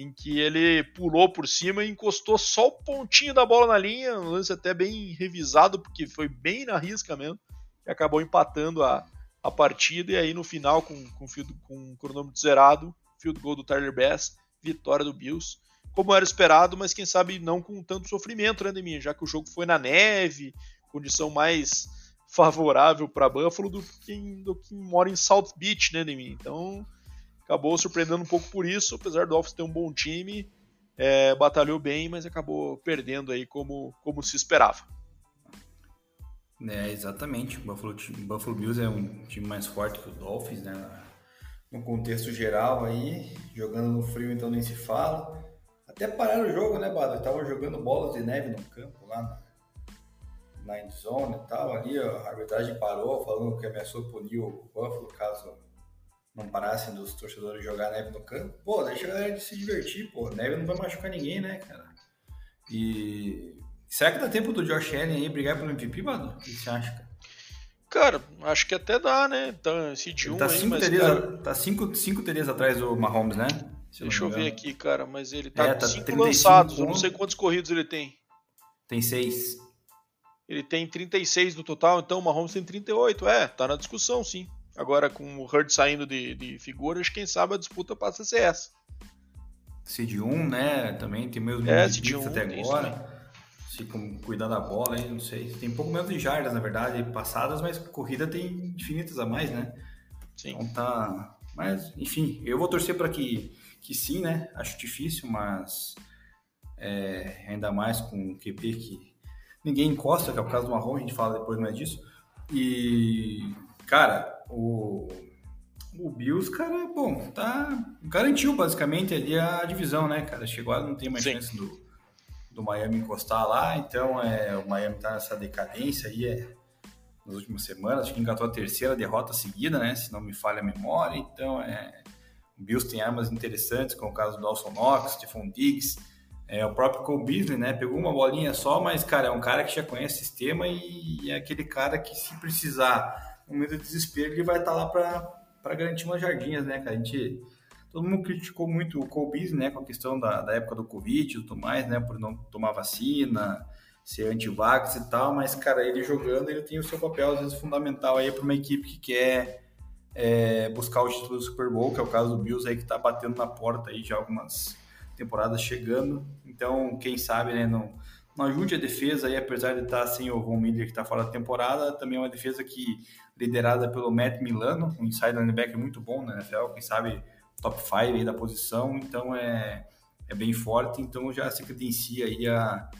Em que ele pulou por cima e encostou só o pontinho da bola na linha, um lance até bem revisado, porque foi bem na risca mesmo, e acabou empatando a, a partida, e aí no final, com, com, field, com o cronômetro zerado, field goal do Tyler Bass, vitória do Bills, como era esperado, mas quem sabe não com tanto sofrimento, né, Deminha? Já que o jogo foi na neve, condição mais favorável para Buffalo do que, do que mora em South Beach, né, Nemi? Então acabou surpreendendo um pouco por isso, apesar do Dolphins ter um bom time, é, batalhou bem, mas acabou perdendo aí como, como se esperava. É, exatamente. O Buffalo, Buffalo Bills é um time mais forte que o Dolphins, né? No contexto geral aí, jogando no frio então nem se fala. Até pararam o jogo, né, Bado? Estavam jogando bolas de neve no campo lá na, na endzone e tal. Ali a arbitragem parou, falando que ameaçou punir o Buffalo caso não parassem dos torcedores jogar neve no campo. Pô, deixa a galera de se divertir, pô. Neve não vai machucar ninguém, né, cara? E será que dá tempo do Josh Allen aí brigar pelo MVP, Bado? O que você acha, cara? Cara, acho que até dá, né? Tá, esse de um tá aí, cinco mas, cara... Tá cinco, cinco TDs atrás do Mahomes, né? Deixa eu ver aqui, cara, mas ele tá é, com tá cinco lançados, eu não sei quantos corridos ele tem. Tem seis. Ele tem 36 no total, então o Mahomes tem 38. É, tá na discussão, sim. Agora com o Hurt saindo de, de figuras, quem sabe a disputa passa a ser essa. Cid 1, né? Também tem meus é, Cid 1 até agora ficam cuidando da bola, hein? não sei. Tem um pouco menos de jardas, na verdade, passadas, mas corrida tem infinitas a mais, né? Sim. Então tá. Mas, enfim, eu vou torcer para que, que sim, né? Acho difícil, mas é, ainda mais com o QP que ninguém encosta, que é o caso do Marrom, a gente fala depois mais disso. E, cara, o, o Bills, cara, bom, tá. Garantiu basicamente ali a divisão, né, cara? Chegou a não tem mais Sim. chance do, do Miami encostar lá, então é, o Miami está nessa decadência aí é, nas últimas semanas, acho que engatou a terceira derrota seguida, né, se não me falha a memória, então é, o Bills tem armas interessantes, como o caso do Dawson Knox, Stephon Diggs, é, o próprio Cole Beasley, né, pegou uma bolinha só, mas, cara, é um cara que já conhece o sistema e é aquele cara que se precisar, no momento de desespero, ele vai estar tá lá para garantir umas jardinhas, né, cara, a gente todo mundo criticou muito o Cole né, com a questão da, da época do Covid e tudo mais, né, por não tomar vacina, ser anti-vax e tal, mas, cara, ele jogando, ele tem o seu papel, às vezes, fundamental aí para uma equipe que quer é, buscar o título do Super Bowl, que é o caso do Bills aí, que tá batendo na porta aí já algumas temporadas chegando, então, quem sabe, né, não, não ajude a defesa aí, apesar de estar tá sem o Von Miller que está fora da temporada, também é uma defesa que liderada pelo Matt Milano, um inside linebacker muito bom na NFL, quem sabe top 5 aí da posição, então é, é bem forte, então já se credencia aí a,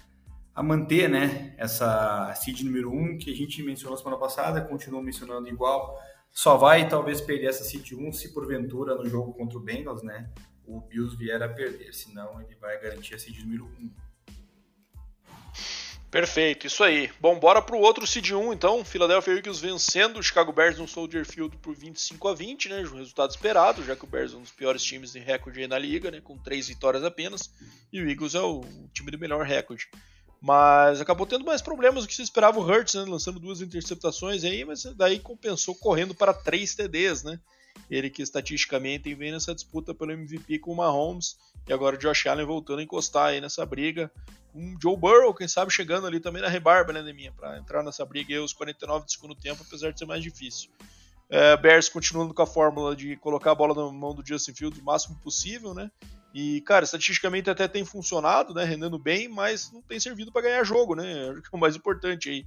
a manter, né, essa seed número 1 um, que a gente mencionou semana passada, continua mencionando igual, só vai talvez perder essa seed 1 se porventura no jogo contra o Bengals, né, o Bills vier a perder, senão ele vai garantir a seed número 1. Um. Perfeito, isso aí. Bom, bora pro outro seed 1 então. Philadelphia Eagles vencendo o Chicago Bears no Soldier Field por 25 a 20, né? Um resultado esperado, já que o Bears é um dos piores times de recorde aí na liga, né? Com três vitórias apenas. E o Eagles é o, time do melhor recorde. Mas acabou tendo mais problemas do que se esperava o Hurts, né? Lançando duas interceptações aí, mas daí compensou correndo para três TDs, né? Ele que estatisticamente vem nessa disputa pelo MVP com o Mahomes. E agora o Josh Allen voltando a encostar aí nessa briga com Joe Burrow, quem sabe chegando ali também na rebarba, né, Deminha, para entrar nessa briga aí os 49 do segundo tempo, apesar de ser mais difícil. É, Bears continuando com a fórmula de colocar a bola na mão do Justin Fields o máximo possível, né? E, cara, estatisticamente até tem funcionado, né? Rendendo bem, mas não tem servido para ganhar jogo, né? É o mais importante aí.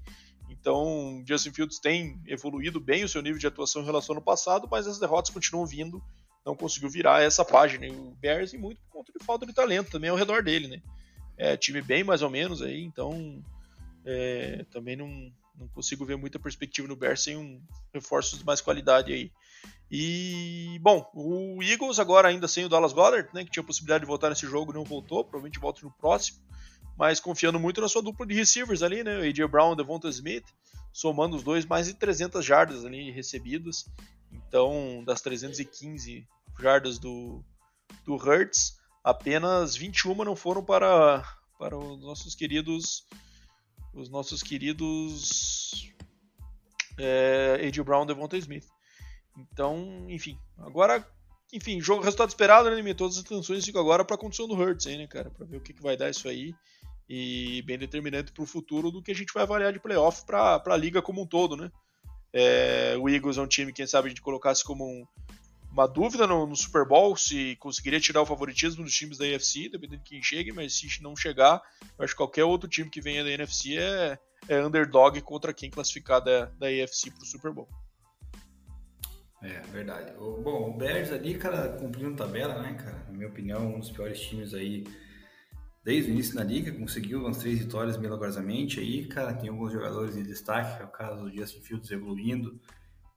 Então, Justin Fields tem evoluído bem o seu nível de atuação em relação ao passado, mas as derrotas continuam vindo. Não conseguiu virar essa página. E o Bears, e muito por conta de falta de talento também ao redor dele, né? É, time bem mais ou menos aí, então é, também não, não consigo ver muita perspectiva no Bears sem um reforços de mais qualidade aí. E, bom, o Eagles agora ainda sem o Dallas Goddard, né, que tinha possibilidade de voltar nesse jogo, não voltou, provavelmente volta no próximo, mas confiando muito na sua dupla de receivers ali, né, AJ Brown e Devonta Smith, somando os dois mais de 300 jardas ali recebidas, então das 315 jardas do, do Hurts, apenas 21 não foram para, para os nossos queridos os nossos queridos é, AJ Brown Devonta Smith. Então, enfim, agora, enfim, jogo resultado esperado, né? Todas as atenções ficam agora para a condição do Hurts, aí, né, cara, para ver o que, que vai dar isso aí e bem determinante para o futuro do que a gente vai avaliar de playoff para a liga como um todo, né? É, o Eagles é um time, quem sabe a gente colocasse como um, uma dúvida no, no, Super Bowl se conseguiria tirar o favoritismo dos times da NFC, dependendo de quem chegue, mas se não chegar, eu acho que qualquer outro time que venha da NFC é, é underdog contra quem classificar da, da AFC para o Super Bowl. É, verdade. Bom, o Bears ali, cara, cumprindo tabela, né, cara? Na minha opinião, um dos piores times aí desde o início da liga, conseguiu umas três vitórias milagrosamente aí, cara, tem alguns jogadores de destaque, é o caso do Justin Fields evoluindo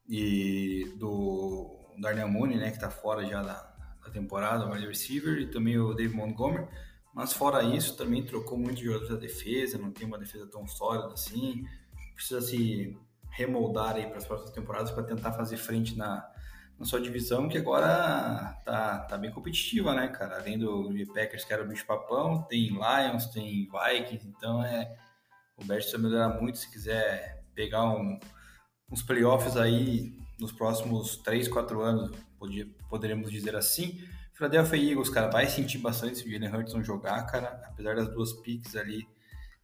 e do Darnell Mooney, né, que tá fora já da, da temporada, o wide receiver, e também o Dave Montgomery, mas fora isso, também trocou muito de jogadores da defesa, não tem uma defesa tão sólida assim, precisa se remoldar aí para as próximas temporadas para tentar fazer frente na, na sua divisão, que agora tá, tá bem competitiva, né, cara? Além do Packers, que era o bicho papão, tem Lions, tem Vikings, então é. O Bears precisa melhorar muito se quiser pegar um, uns playoffs aí nos próximos 3, 4 anos, podia, poderíamos dizer assim. Philadelphia Eagles, cara, vai sentir bastante se o Jalen Hurts não jogar, cara, apesar das duas picks ali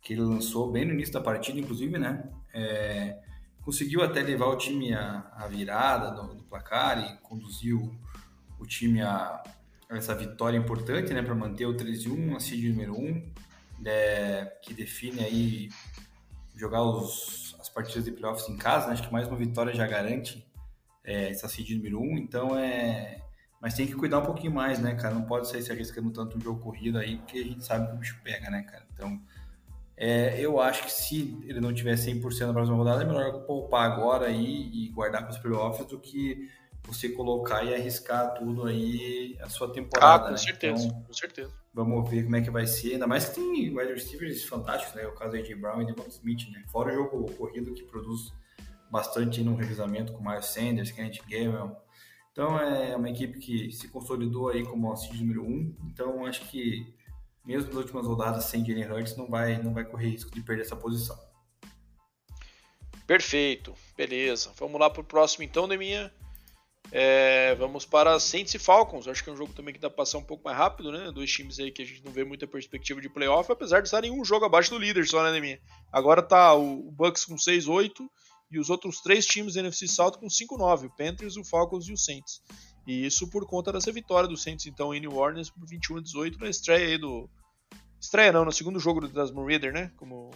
que ele lançou bem no início da partida, inclusive, né? É, conseguiu até levar o time à, virada do, do, placar e conduziu o time a, essa vitória importante, né, para manter o 13 1, a seed número 1, é, que define aí jogar os, as partidas de playoffs em casa, né? acho que mais uma vitória já garante é, essa seed número 1, então é mas tem que cuidar um pouquinho mais, né, cara? Não pode sair se arriscando tanto um jogo corrido aí, porque a gente sabe que o bicho pega, né, cara? Então, é, eu acho que se ele não tiver 100% na próxima rodada, é melhor poupar agora aí e guardar para os playoffs do que você colocar e arriscar tudo aí a sua temporada. Ah, com né? certeza, então, com certeza. Vamos ver como é que vai ser. Ainda mais que tem wide receivers fantásticos, né? O caso de AJ Brown e Devon Smith, né? Fora o jogo corrido que produz bastante no revisamento com Miles Sanders, Kenneth Gammel. Então é uma equipe que se consolidou aí como a seed número 1. Um. Então acho que mesmo nas últimas rodadas sem Jalen Hurts, não vai, não vai correr risco de perder essa posição. Perfeito, beleza. Vamos lá para o próximo então, Deminha. É, vamos para Saints e Falcons. Acho que é um jogo também que dá para passar um pouco mais rápido, né? Dois times aí que a gente não vê muita perspectiva de playoff, apesar de estarem um jogo abaixo do líder só, né, Deminha? Agora tá o Bucks com 6-8 e os outros três times da NFC South com 5-9, o Panthers, o Falcons e o Saints. E isso por conta dessa vitória do Saints, então, em New Orleans por 21 a 18 na estreia aí do. Estreia não, no segundo jogo do Desmond Reader, né? Como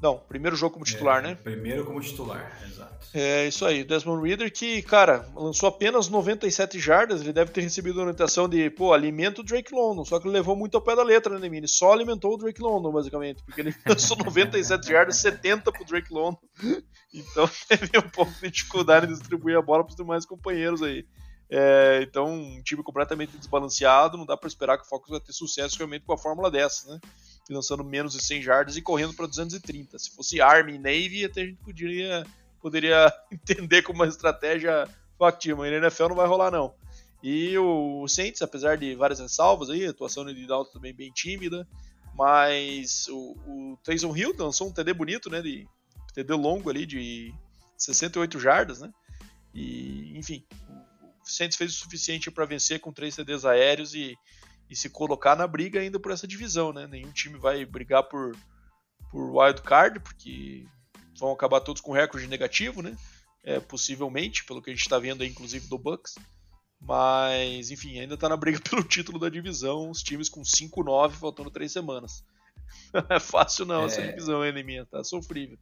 não, primeiro jogo como titular, é, né? Primeiro como titular, exato. É isso aí, Desmond Reader que, cara, lançou apenas 97 jardas, ele deve ter recebido a orientação de, pô, alimenta o Drake London, só que ele levou muito ao pé da letra, né, Mini? Só alimentou o Drake London, basicamente, porque ele lançou 97 jardas, 70 pro Drake London, então teve um pouco de dificuldade em distribuir a bola pros demais companheiros aí. É, então, um time completamente desbalanceado, não dá para esperar que o Focus vai ter sucesso realmente com a fórmula dessa, né? Lançando menos de 100 jardas e correndo para 230. Se fosse Army e Navy, até a gente poderia, poderia entender como uma estratégia factível, mas na NFL não vai rolar não. E o Saints, apesar de várias ressalvas aí, a atuação de Dalton também bem tímida, mas o, o Taysom Hill lançou um TD bonito, né, de TD longo ali de 68 jardas, né? E, enfim, o Saints fez o suficiente para vencer com três TDs aéreos e e se colocar na briga ainda por essa divisão, né? Nenhum time vai brigar por, por wild card, porque vão acabar todos com recorde negativo, né? É, possivelmente, pelo que a gente está vendo aí, inclusive do Bucks. Mas, enfim, ainda está na briga pelo título da divisão, os times com 5-9 faltando 3 semanas. Não é fácil não é... essa divisão, hein, minha, tá sofrível.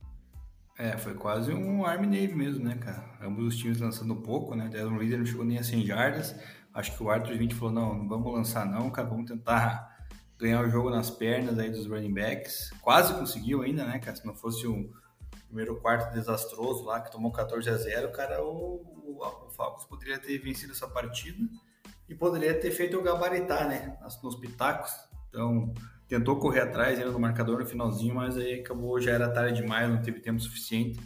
É, foi quase um Army Navy mesmo, né, cara? Ambos os times lançando pouco, né? O líder não chegou nem a 100 jardas. Acho que o Arthur Smith falou, não, não vamos lançar não, cara, vamos tentar ganhar o jogo nas pernas aí dos running backs. Quase conseguiu ainda, né, cara? Se não fosse o primeiro quarto desastroso lá, que tomou 14 a 0, cara, o, o, o Falcons poderia ter vencido essa partida e poderia ter feito o gabaritar, né, nos pitacos. Então, tentou correr atrás ainda do marcador no finalzinho, mas aí acabou, já era tarde demais, não teve tempo suficiente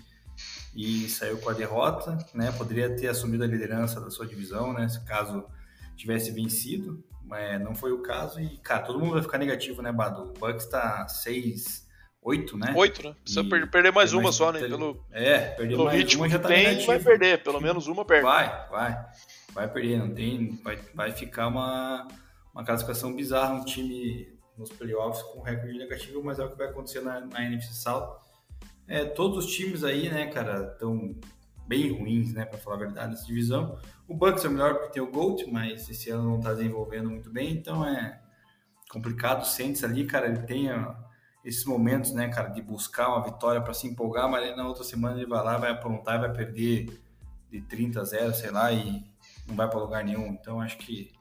e saiu com a derrota, né? Poderia ter assumido a liderança da sua divisão, né? Caso tivesse vencido, mas não foi o caso e, cara, todo mundo vai ficar negativo, né, Bado? O Bucks tá 6, 8, né? 8, né? Precisa e perder mais uma mais só, né? Pelo, é, perder pelo mais ritmo uma já tá tem, negativo. vai perder, pelo menos uma perde. Vai, vai. Vai perder, não tem, vai, vai ficar uma, uma classificação bizarra um time nos playoffs com recorde negativo, mas é o que vai acontecer na, na NFC South. É, todos os times aí, né, cara, estão bem ruins, né, para falar a verdade, nessa divisão. O Bucks é o melhor porque tem o Gold, mas esse ano não está desenvolvendo muito bem, então é complicado. O Saints ali, cara, ele tem esses momentos, né, cara, de buscar uma vitória para se empolgar, mas na outra semana ele vai lá, vai aprontar, vai perder de 30 a 0, sei lá, e não vai para lugar nenhum. Então acho que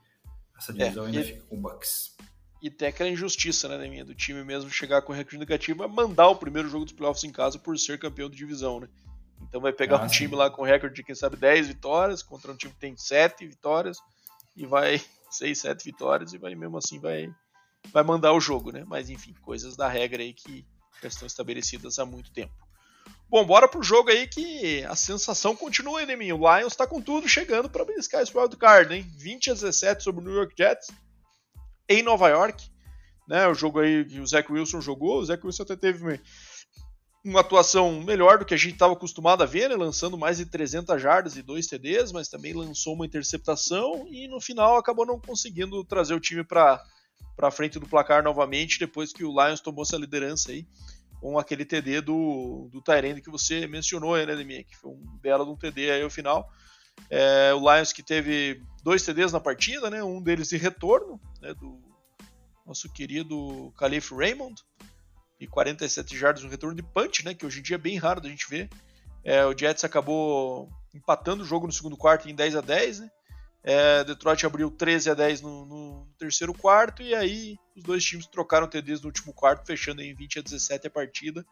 essa é, divisão é, ainda e, fica com o Bucks. E tem aquela injustiça, né, minha, do time mesmo chegar com recorde negativo, é mandar o primeiro jogo dos playoffs em casa por ser campeão de divisão, né? Então vai pegar ah, um sim. time lá com recorde de, quem sabe, 10 vitórias, contra um time que tem 7 vitórias, e vai 6, 7 vitórias, e vai mesmo assim vai, vai mandar o jogo, né? Mas enfim, coisas da regra aí que já estão estabelecidas há muito tempo. Bom, bora pro jogo aí que a sensação continua aí, mim. O Lions tá com tudo chegando para beliscar esse wild card, hein? 20 a 17 sobre o New York Jets em Nova York. Né, o jogo aí que o Zach Wilson jogou, o Zach Wilson até teve uma, atuação melhor do que a gente estava acostumado a ver, né, lançando mais de 300 jardas e dois TDs, mas também lançou uma interceptação e no final acabou não conseguindo trazer o time para para frente do placar novamente depois que o Lions tomou essa liderança aí com aquele TD do, do Tyrande que você mencionou né, Deminha, que foi um belo de um TD aí ao final. É, o Lions que teve dois TDs na partida, né, um deles de retorno, né, do nosso querido Calif Raymond, e 47 jardas no retorno de punch, né, que hoje em dia é bem raro da gente ver. É, o Jets acabou empatando o jogo no segundo quarto em 10 a 10 né, é, Detroit abriu 13 a 10 no, no, terceiro quarto e aí os dois times trocaram TDs no último quarto, fechando em 20 a 17 a partida.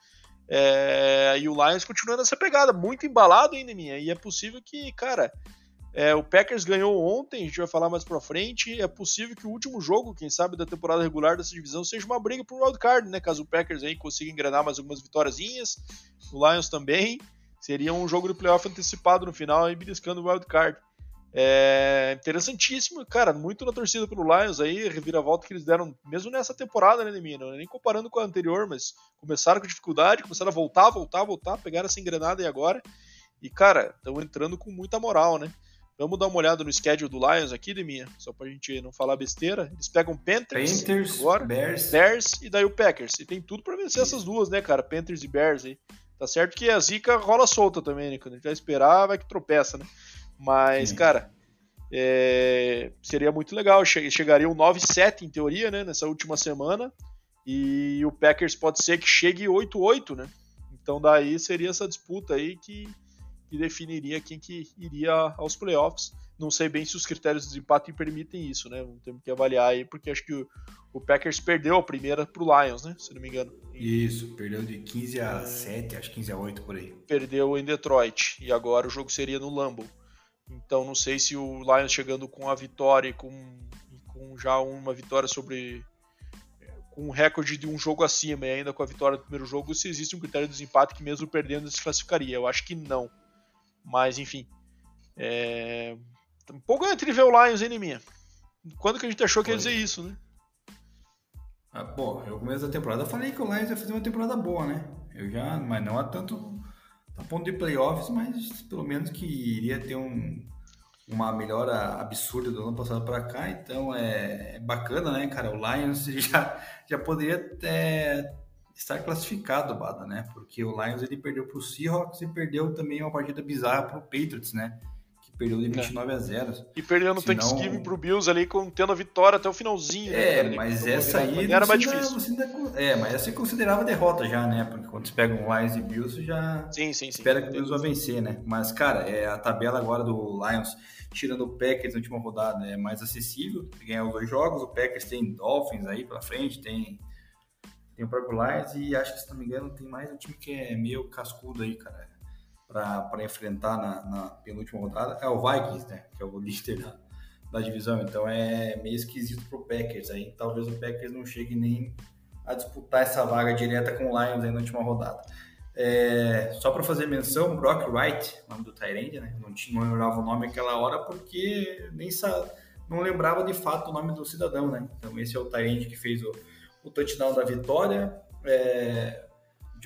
É, e o Lions continua nessa pegada, muito embalado ainda, minha. E é possível que, cara, é, o Packers ganhou ontem, a gente vai falar mais pra frente. É possível que o último jogo, quem sabe, da temporada regular dessa divisão seja uma briga pro wildcard, né? Caso o Packers aí consiga engrenar mais algumas vitóriazinhas, o Lions também. Seria um jogo de playoff antecipado no final, aí beliscando o wildcard. É interessantíssimo, cara, muito na torcida pelo Lions aí, reviravolta que eles deram, mesmo nessa temporada, né, Nemina? Nem comparando com a anterior, mas começaram com dificuldade, começaram a voltar, voltar, voltar, pegaram essa engrenada e agora. E, cara, estão entrando com muita moral, né? Vamos dar uma olhada no schedule do Lions aqui, Deminha, só pra gente não falar besteira. Eles pegam Panthers, Panthers agora, Bears. Bears e daí o Packers. E tem tudo para vencer essas duas, né, cara? Panthers e Bears aí. Tá certo que a zica rola solta também, né? Quando a gente vai esperar, vai que tropeça, né? Mas, Sim. cara, é, seria muito legal. Chegaria um 9-7 em teoria, né? Nessa última semana. E o Packers pode ser que chegue 8-8, né? Então daí seria essa disputa aí que, que definiria quem que iria aos playoffs. Não sei bem se os critérios de desempate permitem isso, né? Temos que avaliar aí, porque acho que o, o Packers perdeu a primeira pro Lions, né? Se não me engano. Isso, perdeu de 15 a é... 7, acho 15 a 8 por aí. Perdeu em Detroit. E agora o jogo seria no Lambeau. Então não sei se o Lions chegando com a vitória e com, com já uma vitória sobre. com um recorde de um jogo acima e ainda com a vitória do primeiro jogo, se existe um critério de desempate que mesmo perdendo se classificaria. Eu acho que não. Mas enfim. É... Um pouco entre ver o Lions, hein, minha? Quando que a gente achou que ia dizer isso, né? Ah, bom, eu começo da temporada falei que o Lions ia fazer uma temporada boa, né? Eu já, mas não há tanto a ponto de playoffs, mas pelo menos que iria ter um, uma melhora absurda do ano passado para cá, então é, é, bacana, né, cara? O Lions já, já poderia até estar classificado, Bada, né? Porque o Lions ele perdeu para o Seahawks e perdeu também uma partida bizarra para o Patriots, né? perdeu de 29 é. a 0. E perdeu no Senão... Thanksgiving pro Bills ali, tendo a vitória até o finalzinho. Né, é, né, mas essa aí era mais difícil. Ainda, é, mas essa você considerava derrota já, né? Porque quando você pega um Lions e Bills, já sim, sim, sim, espera que o Bills vai vencer, né? Mas, cara, é, a tabela agora do Lions, tirando o Packers na última rodada, é mais acessível. Ganhar os dois jogos, o Packers tem Dolphins aí pela frente, tem tem o próprio Lions e acho que, se não me engano, tem mais um time que é meio cascudo aí, cara para enfrentar na, na, penúltima rodada é o Vikings, né? Que é o líder da, da divisão. Então é meio esquisito pro Packers. Aí talvez o Packers não chegue nem a disputar essa vaga direta com o Lions aí na última rodada. É, só para fazer menção, Brock Wright, nome do Tyrande, né? Não, tinha, não lembrava o nome naquela hora porque nem sa, não lembrava de fato o nome do cidadão, né? Então esse é o Tyrande que fez o, o touchdown da vitória. É,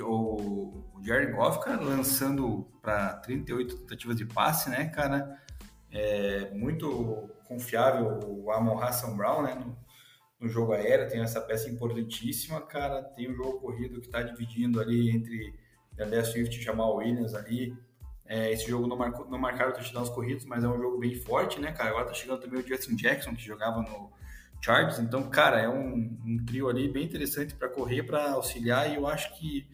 o, o Jared Goff, cara, lançando para 38 tentativas de passe, né, cara? É muito confiável o Amon Hassan Brown, né, no, no, jogo aéreo, tem essa peça importantíssima, cara. Tem o jogo corrido que está dividindo ali entre Daniel Swift e Jamal Williams ali. É, esse jogo não, marcou, não marcaram touchdowns corridos, mas é um jogo bem forte, né, cara? Agora tá chegando também o Justin Jackson, que jogava no Chargers. Então, cara, é um, um trio ali bem interessante para correr, para auxiliar. E eu acho que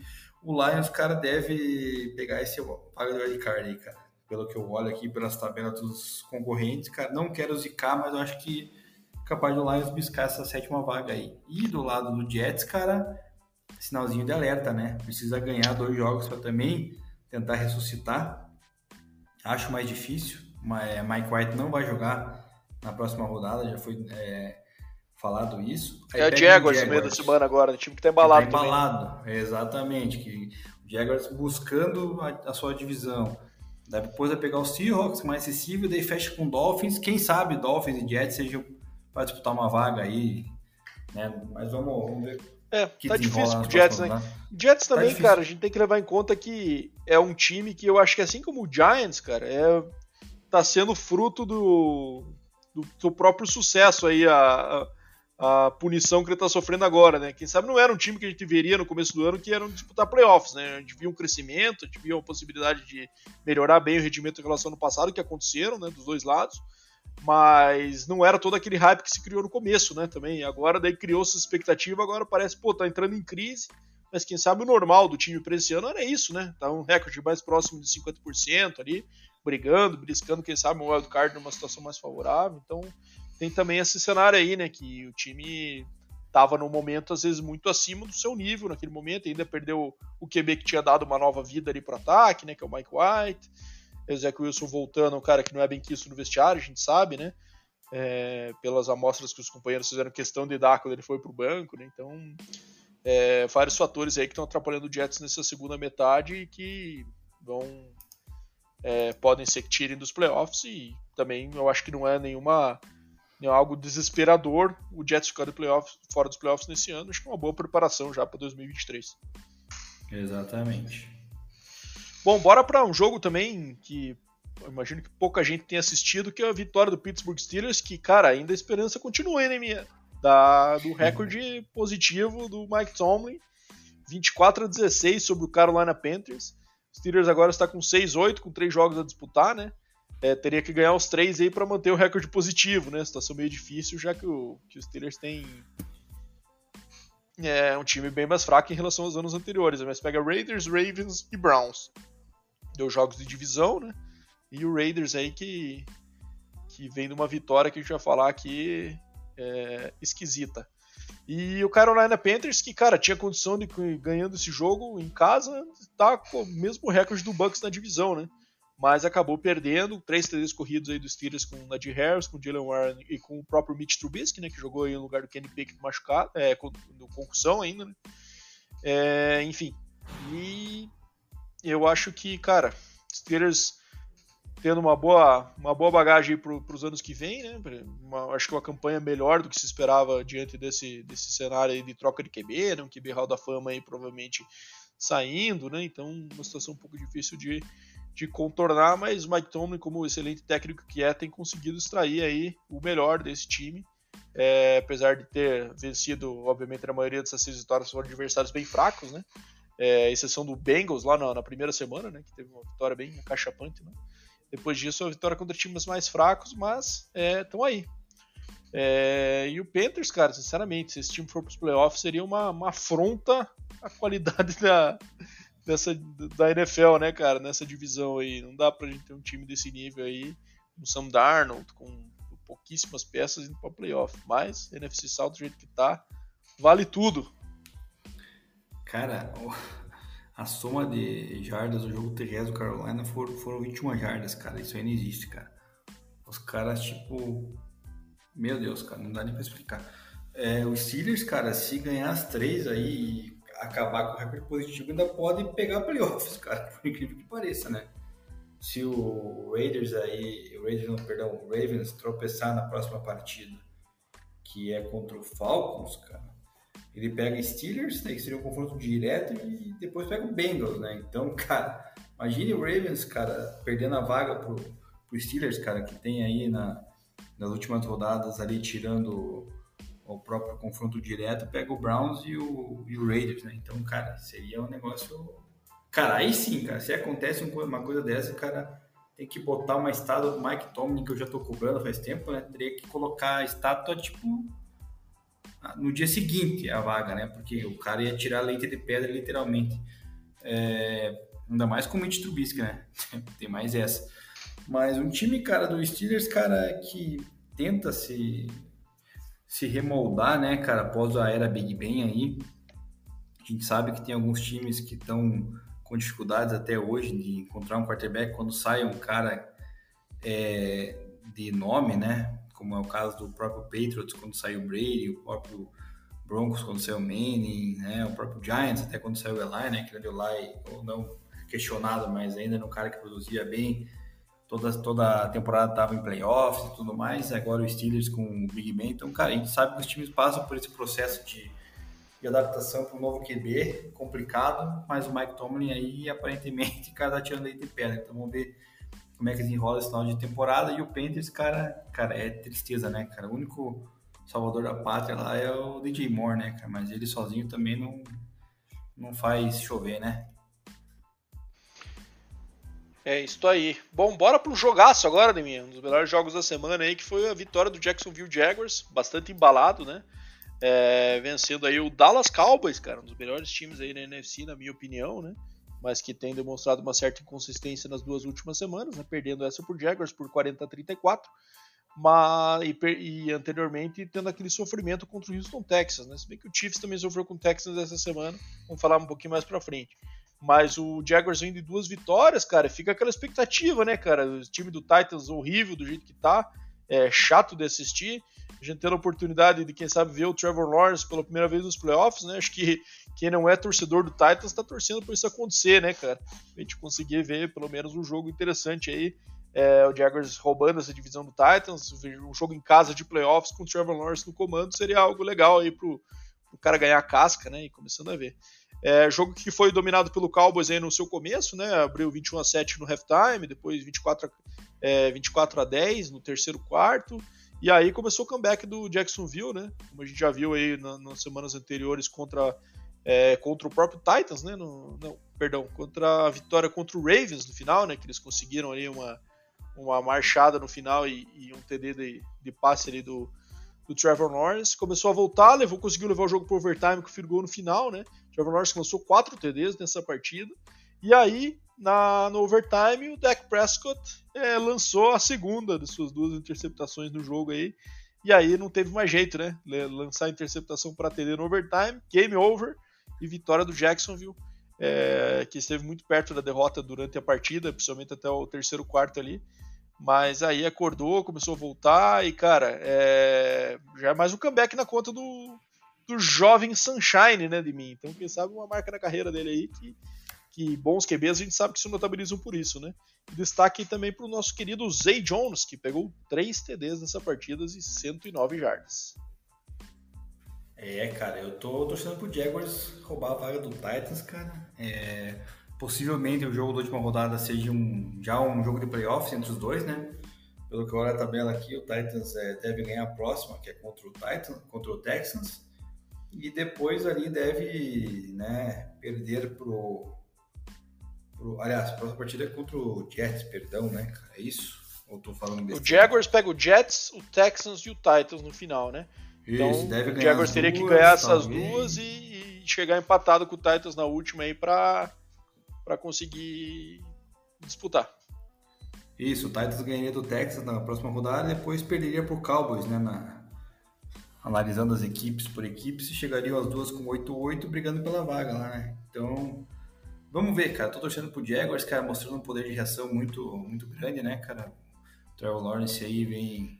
o Lions, cara, deve pegar esse vaga de wildcard aí, cara. pelo que eu olho aqui pelas tabelas dos concorrentes, cara, não quero zicar, mas eu acho que é capaz do Lions buscar essa sétima vaga aí. E do lado do Jets, cara, sinalzinho de alerta, né? Precisa ganhar dois jogos para também tentar ressuscitar. Acho mais difícil, mas Mike White não vai jogar na próxima rodada, já foi é, falado isso. É o Jaguars no meio da semana agora, o time que tá embalado. Que tá embalado, exatamente. Que o Jaguars buscando a, a, sua divisão. Daí depois vai pegar o Seahawks mais acessível, daí fecha com Dolphins. Quem sabe Dolphins e Jets sejam para disputar uma vaga aí, né? Mas vamos, vamos ver. É, tá difícil pro Jets, né? Jets tá também, tá cara, a gente tem que levar em conta que é um time que eu acho que assim como o Giants, cara, é tá sendo fruto do, do, do próprio sucesso aí a, a a punição que ele está sofrendo agora, né? Quem sabe não era um time que a gente veria no começo do ano que era disputar playoffs, né? A gente via um crescimento, a gente via uma possibilidade de melhorar bem o rendimento em relação ao ano passado, que aconteceram, né? Dos dois lados, mas não era todo aquele hype que se criou no começo, né? Também agora daí criou-se expectativa, agora parece, pô, tá entrando em crise, mas quem sabe o normal do time para esse ano era isso, né? Tá um recorde mais próximo de 50% ali, brigando, briscando, quem sabe um wildcard numa situação mais favorável, então tem também esse cenário aí, né? Que o time estava num momento, às vezes, muito acima do seu nível naquele momento, ainda perdeu o QB que tinha dado uma nova vida ali pro ataque, né? Que é o Mike White. O Wilson voltando, um cara que não é bem quisto no vestiário, a gente sabe, né? É, pelas amostras que os companheiros fizeram questão de dar quando ele foi pro banco, né? Então, é, vários fatores aí que estão atrapalhando o Jets nessa segunda metade e que vão é, podem ser que tirem dos playoffs e também eu acho que não é nenhuma é algo desesperador o Jets ficar do playoffs, fora dos playoffs nesse ano. Acho que é uma boa preparação já para 2023. Exatamente. Bom, bora para um jogo também que eu imagino que pouca gente tenha assistido, que é a vitória do Pittsburgh Steelers, que, cara, ainda a esperança continua, né, minha? Da, do recorde positivo do Mike Tomlin. 24 a 16 sobre o Carolina Panthers. Steelers agora está com 6-8, com três jogos a disputar, né? É, teria que ganhar os três aí para manter o recorde positivo, né? Situação meio difícil, já que, o, que os Steelers têm é, um time bem mais fraco em relação aos anos anteriores. Mas pega Raiders, Ravens e Browns. Deu jogos de divisão, né? E o Raiders aí que, que vem de uma vitória que a gente vai falar aqui é, esquisita. E o Carolina Panthers, que, cara, tinha condição de ganhando esse jogo em casa, tá com o mesmo recorde do Bucks na divisão, né? Mas acabou perdendo três três corridos aí dos Steelers com o Nadir Harris, com o Jalen Warren e com o próprio Mitch Trubisky, né, que jogou aí no lugar do Kenny Pickett machucado, é, com, com concussão ainda, né? É, enfim, e eu acho que, cara, Steelers tendo uma boa, uma boa bagagem para os anos que vem, né? Uma, acho que uma campanha melhor do que se esperava diante desse, desse cenário de troca de QB, né? Um QB Hall da Fama aí provavelmente saindo, né? Então, uma situação um pouco difícil de, de contornar, mas o Mike Tomlin, como excelente técnico que é, tem conseguido extrair aí o melhor desse time. É, apesar de ter vencido, obviamente, a maioria dessas seis vitórias foram adversários bem fracos, né? É, exceção do Bengals lá na, na, primeira semana, né? Que teve uma vitória bem cachapante, né? Depois disso, a vitória contra times mais fracos, mas estão é, aí. É, e o Panthers, cara, sinceramente, se esse time for para os playoffs, seria uma, uma afronta à qualidade da, dessa, da NFL, né, cara, nessa divisão aí. Não dá pra gente ter um time desse nível aí, com Sam Darnold, com pouquíssimas peças indo pra playoff. Mas, NFC South do jeito que tá, vale tudo. Cara, a soma de jardas do jogo terrestre do Carolina foram, foram 21 jardas, cara. Isso aí não existe, cara. Os caras, tipo. Meu Deus, cara, não dá nem pra explicar. É, os Steelers, cara, se ganhar as três aí acabar com o recorde positivo, ainda pode pegar playoffs, cara, por incrível que pareça, né? Se o Raiders aí, o Raiders não, perdão, o Ravens tropeçar na próxima partida, que é contra o Falcons, cara, ele pega Steelers, né, que seria um confronto direto, e depois pega o Bengals, né? Então, cara, imagine o Ravens, cara, perdendo a vaga pro, pro Steelers, cara, que tem aí na, nas últimas rodadas ali tirando o próprio confronto direto, pega o Browns e o, e o Raiders, né? Então, cara, seria um negócio. Cara, aí sim, cara, se acontece uma coisa dessa, o cara tem que botar uma estátua do Mike Tomlin, que eu já tô cobrando faz tempo, né? Teria que colocar a estátua, tipo, no dia seguinte a vaga, né? Porque o cara ia tirar leite de pedra, literalmente. É... Ainda mais com o Mitch Trubisky, né? Tem mais essa. Mas um time, cara, do Steelers, cara, que tenta se, se remoldar, né, cara, após a era Big Ben aí. A gente sabe que tem alguns times que estão com dificuldades até hoje de encontrar um quarterback quando sai um cara é, de nome, né? Como é o caso do próprio Patriots quando saiu o Brady, o próprio Broncos quando saiu o Manning, né? O próprio Giants até quando saiu o Eli, né? Que o Eli, ou não questionado, mas ainda era um cara que produzia bem. Toda, toda a temporada estava em playoffs e tudo mais. Agora o Steelers com o Big Ben. Então, cara, a gente sabe que os times passam por esse processo de, de adaptação para o novo QB, complicado, mas o Mike Tomlin aí aparentemente cada tirando aí de pedra. Então vamos ver como é que desenrola esse final de temporada. E o Panthers, cara, cara, é tristeza, né, cara? O único salvador da pátria lá é o DJ Moore, né, cara? Mas ele sozinho também não, não faz chover, né? É isso aí. Bom, bora pro jogaço agora, Deminha. Um dos melhores jogos da semana aí, que foi a vitória do Jacksonville Jaguars, bastante embalado, né? É, vencendo aí o Dallas Cowboys, cara, um dos melhores times aí na NFC, na minha opinião, né? Mas que tem demonstrado uma certa inconsistência nas duas últimas semanas, né? Perdendo essa por Jaguars por 40 a 34 mas, e, e, anteriormente tendo aquele sofrimento contra o Houston Texas, né? Se bem que o Chiefs também sofreu com o Texas essa semana, vamos falar um pouquinho mais pra frente. Mas o Jaguars vem de duas vitórias, cara, fica aquela expectativa, né, cara? O time do Titans horrível do jeito que tá, é chato de assistir. A gente tendo a oportunidade de, quem sabe, ver o Trevor Lawrence pela primeira vez nos playoffs, né? Acho que quem não é torcedor do Titans tá torcendo por isso acontecer, né, cara? A gente conseguir ver pelo menos um jogo interessante aí. É, o Jaguars roubando essa divisão do Titans, um jogo em casa de playoffs com o Trevor Lawrence no comando seria algo legal aí pro, pro cara ganhar a casca, né? E começando a ver. É, jogo que foi dominado pelo Cowboys aí no seu começo, né? Abriu 21 a 7 no halftime, depois 24 a, é, 24 a 10 no terceiro quarto. E aí começou o comeback do Jacksonville, né? Como a gente já viu aí na, nas semanas anteriores contra, é, contra o próprio Titans, né? No, não, perdão, contra a vitória contra o Ravens no final, né? Que eles conseguiram ali uma, uma marchada no final e, e um TD de, de passe ali do, do Trevor Lawrence. Começou a voltar, levou, conseguiu levar o jogo para overtime com o field no final, né? Trevor Lawrence lançou quatro TDs nessa partida. E aí, na, no overtime, o Dak Prescott é, lançou a segunda de suas duas interceptações no jogo aí. E aí não teve mais jeito, né? Lançar a interceptação para TD no overtime, game over e vitória do Jacksonville, é, que esteve muito perto da derrota durante a partida, principalmente até o terceiro quarto ali. Mas aí acordou, começou a voltar e, cara, é, já é mais um comeback na conta do, do jovem Sunshine, né, de mim. Então, quem sabe uma marca na carreira dele aí que, que bons QBs a gente sabe que se notabilizam por isso, né? Destaque também para o nosso querido Zay Jones, que pegou 3 TDs nessa partida e 109 jardas. É, cara, eu tô torcendo pro Jaguars roubar a vaga do Titans, cara. É, possivelmente o jogo da última rodada seja um, já um jogo de playoffs entre os dois, né? Pelo que eu olho a tabela aqui, o Titans é, deve ganhar a próxima, que é contra o Titans, contra o Texans e depois ali deve né, perder pro, pro. Aliás, a próxima partida é contra o Jets, perdão, né, cara? É isso? Ou tô falando O Jaguars pega o Jets, o Texans e o Titans no final, né? Então, isso, deve ganhar o Jaguars teria duas, que ganhar essas talvez. duas e, e, chegar empatado com o Titans na última aí pra, pra conseguir disputar. Isso, o Titans ganharia do Texas na próxima rodada e depois perderia pro Cowboys, né, na, analisando as equipes por equipes, chegariam as duas com 8-8 brigando pela vaga lá, né? Então, vamos ver, cara. Tô torcendo pro Jaguars, cara, mostrando um poder de reação muito, muito grande, né, cara? O Trevor Lawrence aí vem,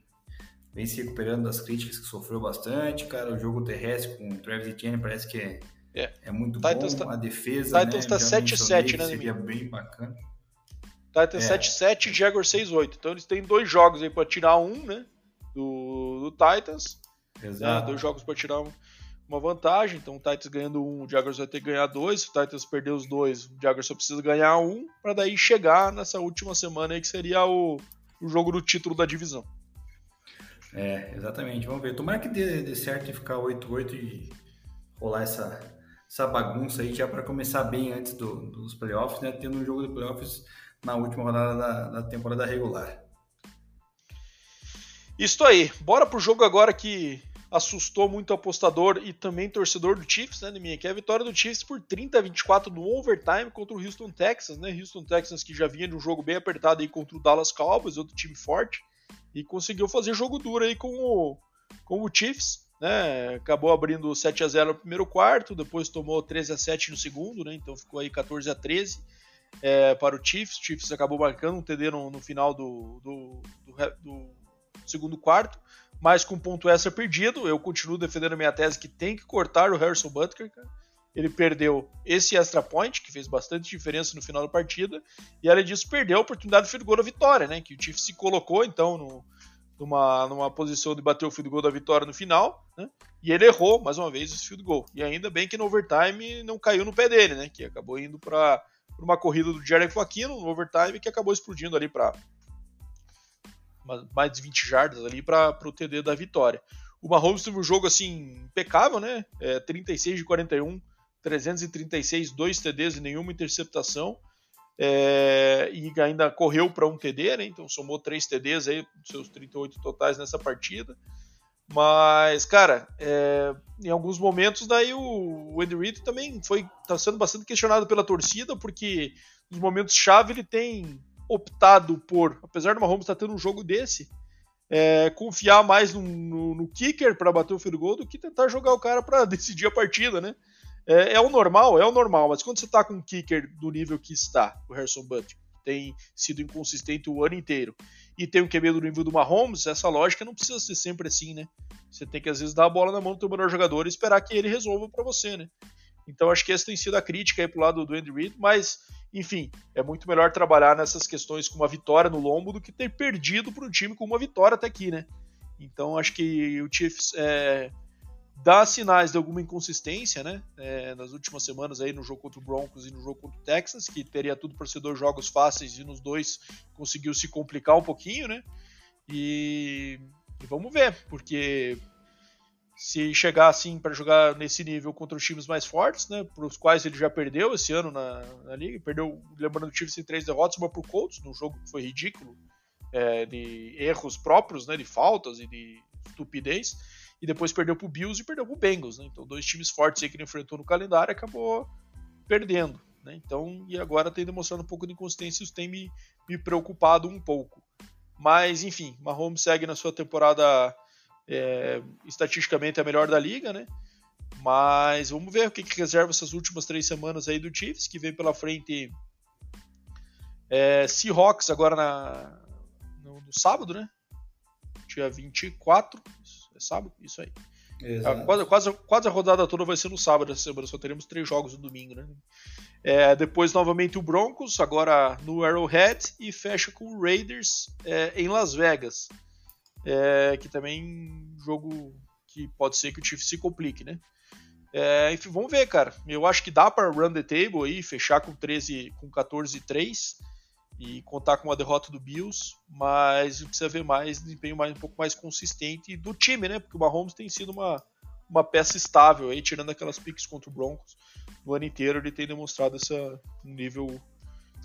vem se recuperando das críticas que sofreu bastante, cara. O jogo terrestre com o Travis Etienne parece que é, é. é muito Titans bom. Tá, a defesa, Titans né? tá 7-7, né, Seria bem bacana. Titans é. 7-7 e Jaguars 6-8. Então eles têm dois jogos aí para tirar um, né? Do, do Titans Exato. Né, dois jogos para tirar uma vantagem. Então o Titans ganhando um, o Jaguars vai ter que ganhar dois. Se o Titans perder os dois, o Jaguars só precisa ganhar um para daí chegar nessa última semana aí que seria o, o jogo do título da divisão. É, exatamente. Vamos ver. Tomara que dê, dê certo e ficar 8-8 e rolar essa, essa bagunça aí já para começar bem antes do, dos playoffs, né? Tendo um jogo de playoffs na última rodada da, da temporada regular. Isso aí. Bora pro jogo agora que assustou muito o apostador e também torcedor do Chiefs, né, minha, que é a vitória do Chiefs por 30 a 24 no overtime contra o Houston Texans, né? Houston Texans que já vinha de um jogo bem apertado aí contra o Dallas Cowboys, outro time forte, e conseguiu fazer jogo duro aí com o, com o Chiefs, né? Acabou abrindo 7 a 0 no primeiro quarto, depois tomou 13 a 7 no segundo, né? Então ficou aí 14 a 13 é, para o Chiefs. O Chiefs acabou marcando um TD no, no final do, do, do, do segundo quarto mas com ponto extra perdido, eu continuo defendendo a minha tese que tem que cortar o Harrison Butker, cara. Ele perdeu esse extra point, que fez bastante diferença no final da partida, e além disso perdeu a oportunidade de field goal da vitória, né? Que o Chiefs se colocou então no, numa, numa posição de bater o field goal da vitória no final, né? E ele errou mais uma vez esse field goal. E ainda bem que no overtime não caiu no pé dele, né? Que acabou indo para uma corrida do Jerry Aquino no overtime que acabou explodindo ali para mais de 20 jardas ali para o TD da vitória. O Mahomes teve um jogo assim impecável, né? É, 36 de 41, 336, dois TDs e nenhuma interceptação. É, e ainda correu para um TD, né? Então somou três TDs aí, seus 38 totais nessa partida. Mas, cara, é, em alguns momentos daí o, Andy Reid também foi tá sendo bastante questionado pela torcida, porque nos momentos chave ele tem optado por, apesar do Mahomes estar tendo um jogo desse, é, confiar mais no, no, no kicker para bater o field goal do que tentar jogar o cara para decidir a partida, né? É, é, o normal, é o normal, mas quando você tá com um kicker do nível que está, o Harrison Butler, tem sido inconsistente o ano inteiro, e tem um QB do nível do Mahomes, essa lógica não precisa ser sempre assim, né? Você tem que às vezes dar a bola na mão do teu melhor jogador e esperar que ele resolva para você, né? Então acho que essa tem sido a crítica aí pro lado do Andy Reid, mas enfim, é muito melhor trabalhar nessas questões com uma vitória no lombo do que ter perdido para um time com uma vitória até aqui, né? Então acho que o Chiefs é, dá sinais de alguma inconsistência, né? É, nas últimas semanas aí no jogo contra o Broncos e no jogo contra o Texas, que teria tudo para ser dois jogos fáceis e nos dois conseguiu se complicar um pouquinho, né? E, e vamos ver, porque se chegar assim para jogar nesse nível contra os times mais fortes, né, para os quais ele já perdeu esse ano na, na liga, perdeu, lembrando o Chiefs em três derrotas, uma para o Colts, num jogo que foi ridículo, é, de erros próprios, né, de faltas e de estupidez, e depois perdeu para o Bills e perdeu para o Bengals, né, então dois times fortes aí que ele enfrentou no calendário acabou perdendo, né, então e agora tem demonstrado um pouco de inconsistência, isso tem me, me preocupado um pouco, mas enfim, Mahomes segue na sua temporada é, estatisticamente é a melhor da liga, né? Mas vamos ver o que, que reserva essas últimas três semanas aí do Chiefs, que vem pela frente é, Seahawks agora na, no, no, sábado, né? Dia 24, é sábado? Isso aí. É, quase, quase, quase, a rodada toda vai ser no sábado essa semana, só teremos três jogos no domingo, né? É, depois novamente o Broncos, agora no Arrowhead, e fecha com o Raiders é, em Las Vegas é, que também jogo que pode ser que o Chiefs se complique, né? É, enfim, vamos ver, cara. Eu acho que dá para run the table aí, fechar com 13, com 14 e 3 e contar com uma derrota do Bills, mas precisa ver mais desempenho mais um pouco mais consistente do time, né? Porque o Mahomes tem sido uma, uma peça estável aí, tirando aquelas piques contra o Broncos. No ano inteiro ele tem demonstrado esse nível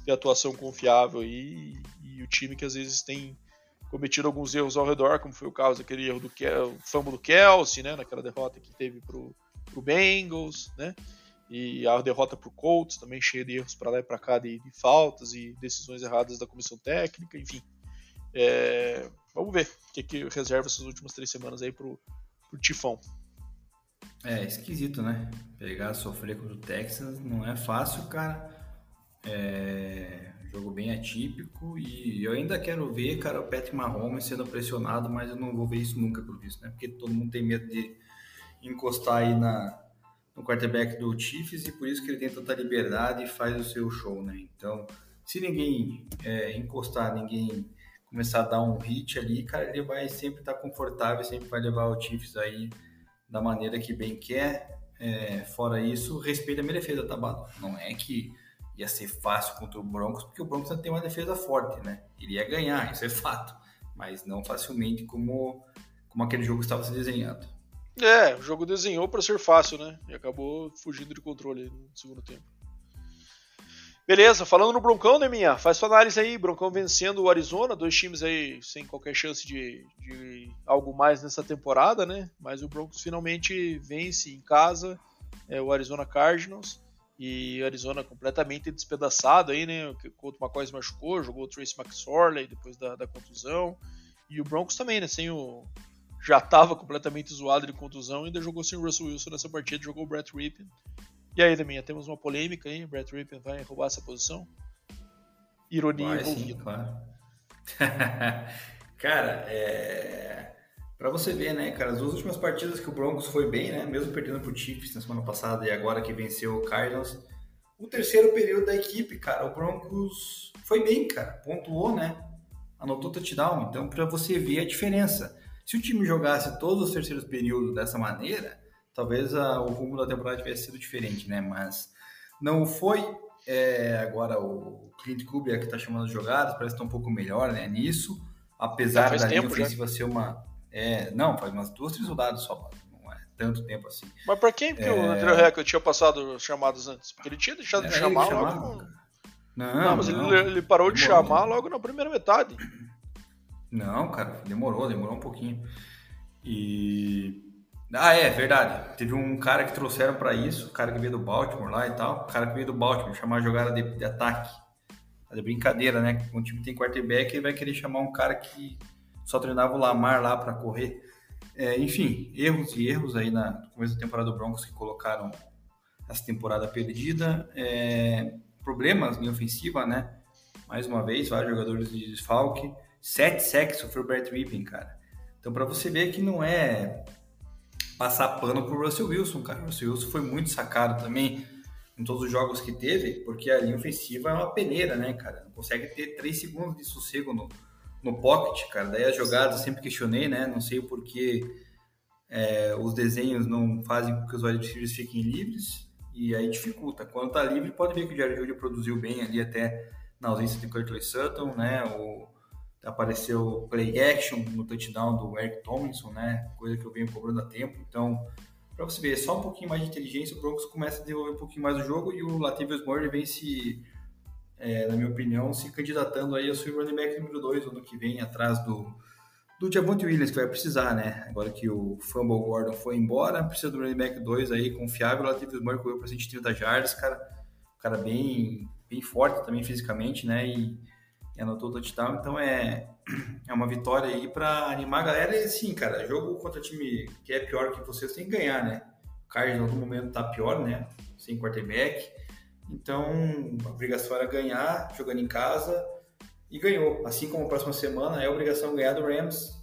de atuação confiável aí, e, e o time que às vezes tem cometido alguns erros ao redor, como foi o caso daquele erro do Kel, do Kelsey, né, naquela derrota que teve pro, pro Bengals, né, e a derrota pro Colts, também cheia de erros para lá e para cá de, de, faltas e decisões erradas da comissão técnica, enfim. É, vamos ver o que, que reserva essas últimas três semanas aí pro, pro Tifão. É esquisito, né? Pegar, sofrer contra o Texas não é fácil, cara. É Jogo bem atípico e eu ainda quero ver, cara, o Patrick Mahomes sendo pressionado, mas eu não vou ver isso nunca por visto, né? Porque todo mundo tem medo de encostar aí na, no quarterback do Chiefs e por isso que ele tem tanta liberdade e faz o seu show, né? Então, se ninguém é, encostar, ninguém começar a dar um hit ali, cara, ele vai sempre estar confortável, sempre vai levar o Chiefs aí da maneira que bem quer. É, fora isso, respeita a minha defesa, tá, Bato? Não é que ia ser fácil contra o Broncos, porque o Broncos tem uma defesa forte, né? Iria ganhar, isso é fato, mas não facilmente como, como aquele jogo estava se desenhando. É, o jogo desenhou para ser fácil, né? E acabou fugindo de controle no segundo tempo. Beleza, falando no Broncão, né, minha? Faz sua análise aí, Broncão vencendo o Arizona, dois times aí sem qualquer chance de, de algo mais nessa temporada, né? Mas o Broncos finalmente vence em casa é, o Arizona Cardinals e Arizona completamente despedaçado aí, né? O Colt McCoy se machucou, jogou o Trace McSorley depois da, da contusão. E o Broncos também, né? Sem o. Já estava completamente zoado de contusão, ainda jogou sem o Russell Wilson nessa partida, jogou o Brett Rippin. E aí, Deminha, temos uma polêmica aí, Brett Rippin vai roubar essa posição? Ironia vai, envolvida. Sim, claro. cara, é... Pra você ver, né, cara, as duas últimas partidas que o Broncos foi bem, né, mesmo perdendo pro Chiefs na semana passada e agora que venceu o Cardinals, o terceiro período da equipe, cara, o Broncos foi bem, cara, pontuou, né, anotou touchdown, então para você ver a diferença. Se o time jogasse todos os terceiros períodos dessa maneira, talvez a, o rumo da temporada tivesse sido diferente, né? Mas não foi. É, agora o Clint Kubiak que está chamando as jogadas, parece que está um pouco melhor né, nisso, apesar da linha ofensiva já. ser uma. É, não, faz umas duas, três rodadas só, não é tanto tempo assim. Mas para quem que é... o André Record tinha passado chamadas antes? Porque ele tinha deixado de chamar logo. Não, não, mas não, ele, ele, parou de chamar logo na primeira metade. Não, cara, demorou, demorou um pouquinho. E ah, é, verdade. Teve um cara que trouxeram para isso, o cara que veio do Baltimore lá e tal, o cara que veio do Baltimore, chamar a jogada de, de ataque. É brincadeira, né? O time tem quarterback, ele vai querer chamar um cara que só treinava o Lamar lá para correr. É, enfim, erros e erros aí na, no começo da temporada do Broncos que colocaram essa temporada perdida. É, problemas em ofensiva, né? Mais uma vez, vários jogadores de desfalque. Sete sacks sofreu o Brett Rippin, cara. Então, para você ver que não é passar pano pro Russell Wilson, cara. O Russell Wilson foi muito sacado também em todos os jogos que teve, porque a linha ofensiva é uma peneira, né, cara? Não consegue ter três segundos de sossego no, no pocket, cara. Daí as jogadas sempre questionei, né? Não sei o porquê é, os desenhos não fazem com que os wide receivers fiquem livres e aí dificulta. Quando tá livre, pode ver que o Jared Judy produziu bem ali até na ausência de Curtis Sutton, né? O, apareceu play action no touchdown do Eric Tomlinson, né? Coisa que eu venho cobrando há tempo. Então, para você ver, só um pouquinho mais de inteligência, o Broncos começa a desenvolver um pouquinho mais o jogo e o Latavius Murray vem se, é, na minha opinião, se candidatando aí a ser running back número 2 ano que vem, atrás do, do Javonte Williams, que vai precisar, né? Agora que o Fumble Gordon foi embora, precisa do running back 2 aí, confiável. O Latavius Murray correu para 130 jardas, cara, cara bem, bem forte também fisicamente, né? E e anotou o touchdown. Então é, é uma vitória aí para animar a galera. E assim, cara, jogo contra time que é pior que vocês tem que ganhar, né? O Cardinals no momento tá pior, né? Sem quarterback. Então a obrigação era ganhar, jogando em casa. E ganhou. Assim como a próxima semana é obrigação ganhar do Rams.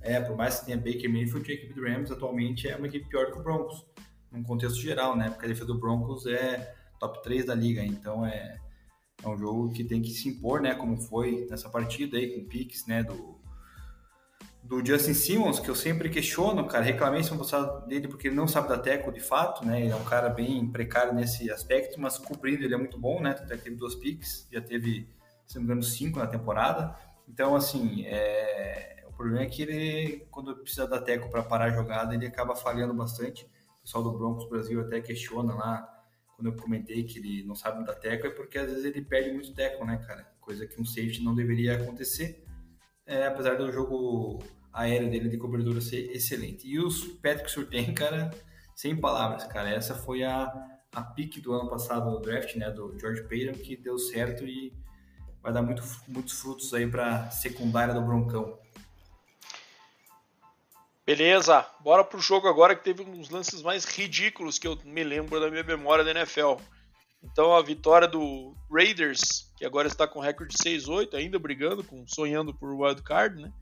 É, por mais que tenha Baker Mayfield, a equipe do Rams atualmente é uma equipe pior que o Broncos. Num contexto geral, né? Porque a defesa do Broncos é top 3 da liga. Então é é um jogo que tem que se impor, né? Como foi nessa partida aí com o Pix, né? Do, do Justin Simmons, que eu sempre questiono, cara. Reclamei semana passada dele porque ele não sabe da teco de fato, né? Ele é um cara bem precário nesse aspecto, mas cumprindo ele é muito bom, né? Até teve duas picks, já teve, se não me engano, cinco na temporada. Então, assim, é... o problema é que ele, quando precisa da teco para parar a jogada, ele acaba falhando bastante. O pessoal do Broncos Brasil até questiona lá quando eu comentei que ele não sabe da tecla, é porque às vezes ele perde muito teco, né, cara? Coisa que um safety não deveria acontecer, é, apesar do jogo aéreo dele de cobertura ser excelente. E os Patrick Surtain, cara, sem palavras, cara. Essa foi a, a pique do ano passado no draft, né, do George Payton, que deu certo e vai dar muito, muitos frutos aí para secundária do Broncão. Beleza, bora pro jogo agora que teve uns lances mais ridículos que eu me lembro da minha memória da NFL. Então a vitória do Raiders, que agora está com recorde 6-8, ainda brigando, com, sonhando por wild card, né?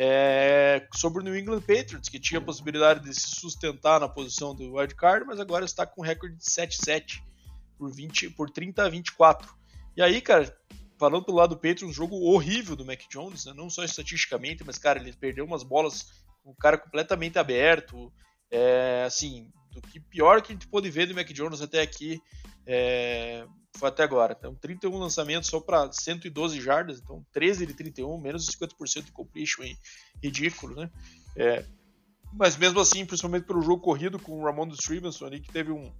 É, sobre o New England Patriots, que tinha a possibilidade de se sustentar na posição do wild card, mas agora está com recorde de 7-7 por, 20, por 30 a 24. E aí, cara, falando pelo lado do Patriots, um jogo horrível do Mac Jones, né? não só estatisticamente, mas, cara, ele perdeu umas bolas um cara completamente aberto. É, assim, do que pior que a gente pôde ver do Mac Jones até aqui é, foi até agora. Então, 31 lançamentos só para 112 jardas, então 13 de 31, menos de 50% de completion, ridículo, né? É, mas mesmo assim, principalmente pelo jogo corrido com o Ramon Stevenson ali, que teve um,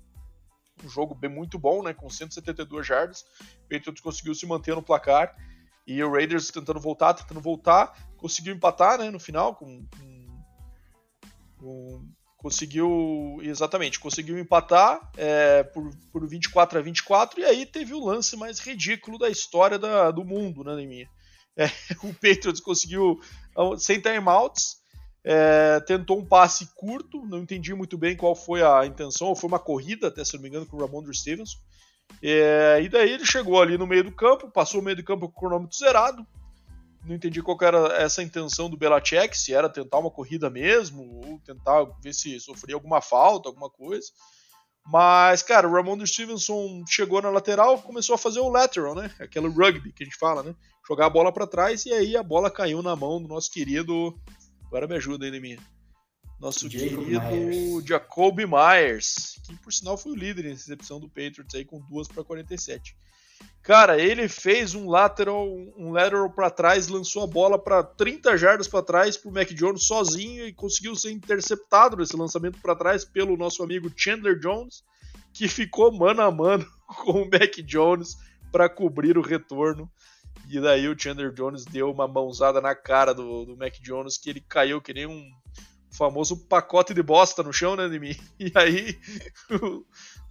um jogo bem muito bom, né, com 172 jardas. O Patriots conseguiu se manter no placar e o Raiders tentando voltar, tentando voltar, conseguiu empatar, né, no final com, com, com conseguiu exatamente conseguiu empatar é, por, por 24 a 24 e aí teve o lance mais ridículo da história da, do mundo, né, minha. É, o Patriots conseguiu sem timeouts é, tentou um passe curto, não entendi muito bem qual foi a intenção, foi uma corrida, até se não me engano, com o Ramondre Stevenson. É, e daí ele chegou ali no meio do campo, passou o meio do campo com o cronômetro zerado. Não entendi qual era essa intenção do Belacek, se era tentar uma corrida mesmo, ou tentar ver se sofria alguma falta, alguma coisa. Mas, cara, o Ramon Stevenson chegou na lateral, começou a fazer o lateral, né? Aquele rugby que a gente fala, né? Jogar a bola para trás e aí a bola caiu na mão do nosso querido Agora me ajuda aí, Neminha. Nosso Jacob querido Myers. Jacoby Myers, que por sinal foi o líder em recepção do Patriots aí com duas para 47. Cara, ele fez um lateral, um lateral para trás, lançou a bola para 30 jardas para trás pro Mac Jones sozinho e conseguiu ser interceptado nesse lançamento para trás pelo nosso amigo Chandler Jones, que ficou mano a mano com o Mac Jones para cobrir o retorno. E daí o Chandler Jones deu uma mãozada na cara do, do Mac Jones que ele caiu que nem um famoso pacote de bosta no chão, né, de mim. E aí o,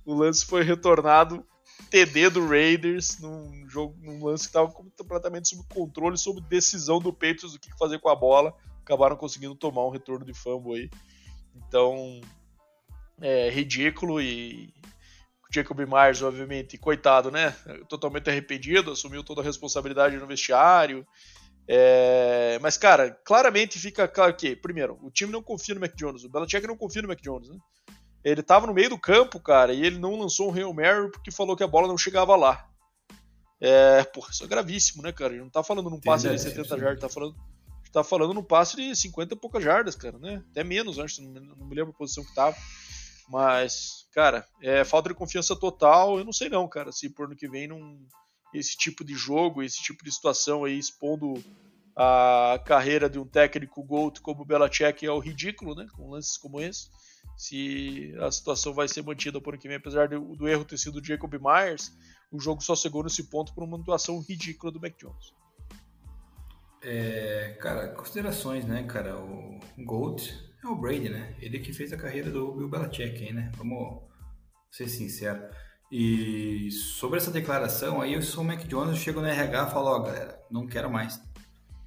o lance foi retornado TD do Raiders num jogo, num lance que estava completamente sob controle, sob decisão do Patriots do que fazer com a bola. Acabaram conseguindo tomar um retorno de fumble aí. Então, é ridículo e Jacob Myers, obviamente, coitado, né? Totalmente arrependido, assumiu toda a responsabilidade no vestiário. É... Mas, cara, claramente fica claro que, primeiro, o time não confia no Mac Jones, o Belichick não confia no Mac Jones, né? Ele tava no meio do campo, cara, e ele não lançou um Hail Mary porque falou que a bola não chegava lá. É, porra, isso é gravíssimo, né, cara? Ele não tá falando num passe de 70 jardas, tá falando, tá falando num passe de 50 e poucas jardas, cara, né? Até menos, acho, não me lembro a posição que tava. Mas, cara, é falta de confiança total. Eu não sei não, cara, se por ano que vem não esse tipo de jogo, esse tipo de situação aí expondo a carreira de um técnico GOAT como o Belichick é o ridículo, né? Com lances como esse. Se a situação vai ser mantida por que vem, apesar do, do erro ter sido o Jacob Myers, o jogo só chegou nesse ponto por uma atuação ridícula do Mac Jones. É, cara, considerações, né, cara? O GOAT é o Brady, né? Ele que fez a carreira do Bill Belichick aí, né? Vamos ser sinceros. E sobre essa declaração aí, eu sou o Mac Jones, eu chego no RH e falo, ó, oh, galera, não quero mais.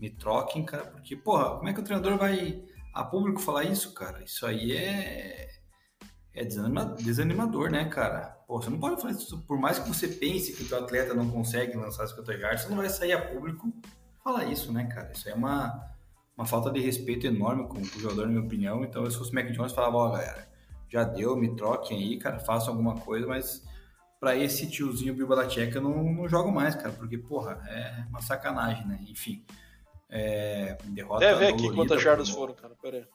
Me troquem, cara, porque, porra, como é que o treinador vai a público falar isso, cara? Isso aí é é desanimador, né, cara? Pô, você não pode fazer isso. Por mais que você pense que o atleta não consegue lançar 50 yards, você não vai sair a público falar isso, né, cara? Isso é uma uma falta de respeito enorme com, o jogador, na minha opinião. Então, se fosse o Mac Jones, falava, ó, oh, galera, já deu, me troquem aí, cara, façam alguma coisa, mas para esse tiozinho Bill Belichick eu não, não jogo mais, cara, porque, porra, é uma sacanagem, né? Enfim, é, derrota Deve ver aqui quantas jardas foram, cara, pera aí.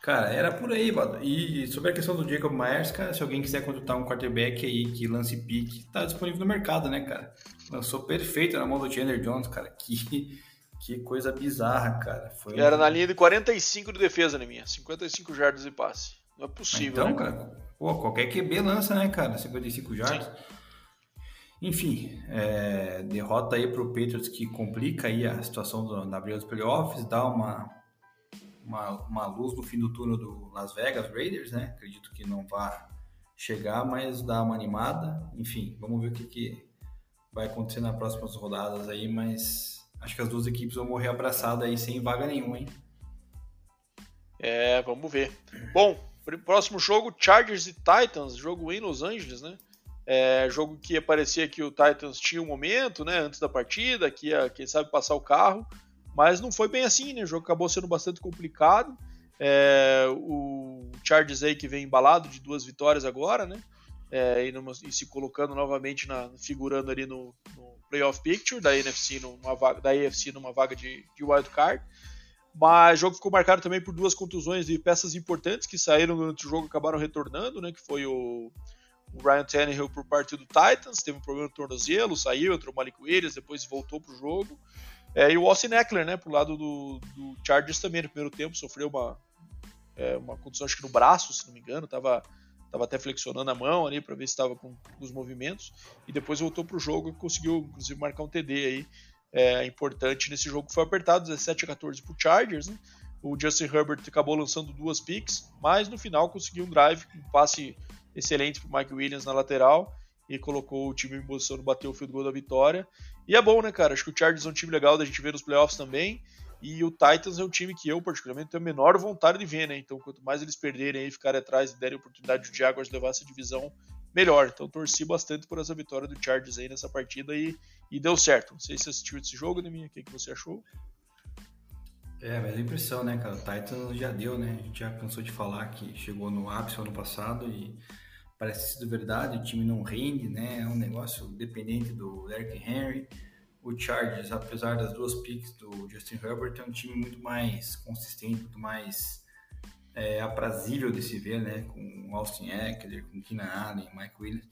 Cara, era por aí, mano. E sobre a questão do Jacob Myers, cara, se alguém quiser contratar um quarterback aí que lance pique, tá disponível no mercado, né, cara? Lançou perfeito na mão do Chandler Jones, cara. Que que coisa bizarra, cara. Foi Era na linha de 45 de defesa, né, minha? 55 jardas de passe. Não é possível, então, né, cara? Pô, qualquer QB lança, né, cara? 55 jardas. Sim. Enfim, é, derrota aí pro Patriots que complica aí a situação do, da briga dos playoffs, dá uma, uma, uma luz no fim do turno do Las Vegas Raiders, né? Acredito que não vá chegar, mas dá uma animada. Enfim, vamos ver o que, que vai acontecer nas próximas rodadas aí, mas Acho que as duas equipes vão morrer abraçadas aí sem vaga nenhuma, hein? É, vamos ver. Bom, próximo jogo, Chargers e Titans, jogo em Los Angeles, né? É, jogo que parecia que o Titans tinha um momento, né, antes da partida, que ia, quem sabe, passar o carro, mas não foi bem assim, né? O jogo acabou sendo bastante complicado. É, o Chargers aí que vem embalado de duas vitórias agora, né? É, e, numa, e, se colocando novamente na, figurando ali no, no playoff picture da NFC numa vaga, da AFC numa vaga de, de wild card. Mas o jogo ficou marcado também por duas contusões de peças importantes que saíram durante o jogo e acabaram retornando, né? Que foi o, o Ryan Tannehill por parte do Titans, teve um problema no tornozelo, saiu, entrou o Malik Williams, depois voltou pro jogo. É, e o Austin Eckler, né, pro lado do, do Chargers também no primeiro tempo, sofreu uma, é, uma contusão, acho que no braço, se não me engano, tava Tava até flexionando a mão ali para ver se estava com os movimentos. E depois voltou pro jogo e conseguiu, inclusive, marcar um TD aí é, importante nesse jogo que foi apertado, 17 a 14 pro Chargers, né? O Justin Herbert acabou lançando duas picks, mas no final conseguiu um drive, um passe excelente pro Mike Williams na lateral e colocou o time em posição de bater o field goal da vitória. E é bom, né, cara? Acho que o Chargers é um time legal da gente ver nos playoffs também. E o Titans é um time que eu, particularmente, tenho a menor vontade de ver, né? Então, quanto mais eles perderem e ficarem atrás e derem oportunidade de Jaguars levar essa divisão, melhor. Então, torci bastante por essa vitória do Chargers aí nessa partida e, e deu certo. Não sei se você assistiu esse jogo, Neminha. O que, que você achou? É, mas a impressão, né, cara? O Titans já deu, né? A gente já cansou de falar que chegou no ápice ano passado e parece ser verdade, o time não rende, né? É um negócio dependente do Derrick Henry. O Chargers, apesar das duas picks do Justin Herbert, é um time muito mais consistente, muito mais é, aprazível de se ver, né? Com Austin Eckler, com Keenan Allen, Mike Williams.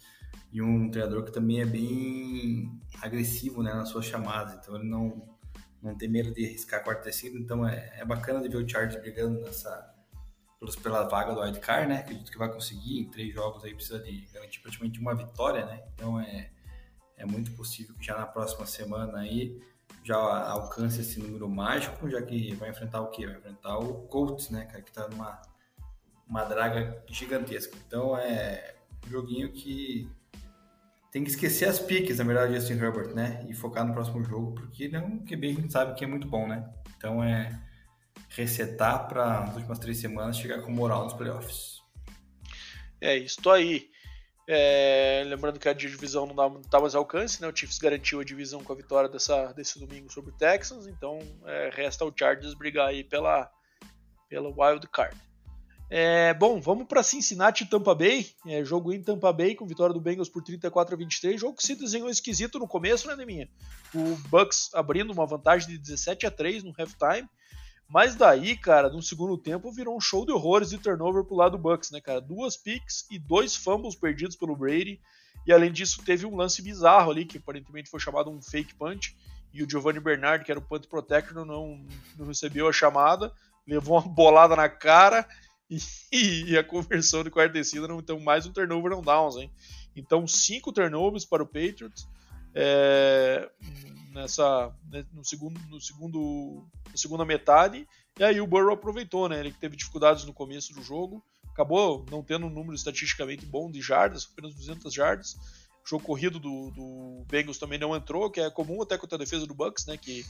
E um treinador que também é bem agressivo né, nas suas chamadas, então ele não, não tem medo de arriscar a quarta então é, é bacana de ver o Chargers brigando nessa, pela vaga do wildcard, né? Acredito que vai conseguir. Em três jogos aí precisa de garantir praticamente uma vitória, né? Então é, é muito possível que já na próxima semana aí já alcance esse número mágico, já que vai enfrentar o quê? Vai enfrentar o Colts, né, cara, que tá numa uma draga gigantesca. Então é um joguinho que tem que esquecer as piques, na verdade, Justin Herbert, né? E focar no próximo jogo, porque ele é um QB a gente sabe que é muito bom, né? Então é resetar para as últimas três semanas chegar com moral nos playoffs. É isso aí. É, lembrando que a divisão não, dá, não mais alcance, né? O Chiefs garantiu a divisão com a vitória dessa, desse domingo sobre o Texans, então é, resta o Chargers brigar aí pela, pela wild card. É, bom, vamos para Cincinnati e Tampa Bay. É, jogo em Tampa Bay com vitória do Bengals por 34 a 23. Jogo que se desenhou esquisito no começo, né, Neminha? O Bucks abrindo uma vantagem de 17 a 3 no halftime. Mas daí, cara, no segundo tempo virou um show de horrores de turnover pro lado do Bucks, né, cara? Duas picks e dois fumbles perdidos pelo Brady. E além disso, teve um lance bizarro ali, que aparentemente foi chamado um fake punch. E o Giovanni Bernard, que era o punt protector, não, não recebeu a chamada, levou uma bolada na cara e, a conversão de quarta descida. Então, mais um turnover on downs, hein? Então, cinco turnovers para o Patriots. É, nessa né, no segundo no segundo na segunda metade e aí o Burrow aproveitou né? Ele teve dificuldades no começo do jogo acabou não tendo um número estatisticamente bom de jardas apenas 200 jardas. O jogo corrido do, do Bengals também não entrou que é comum até contra a defesa do Bucks né? Que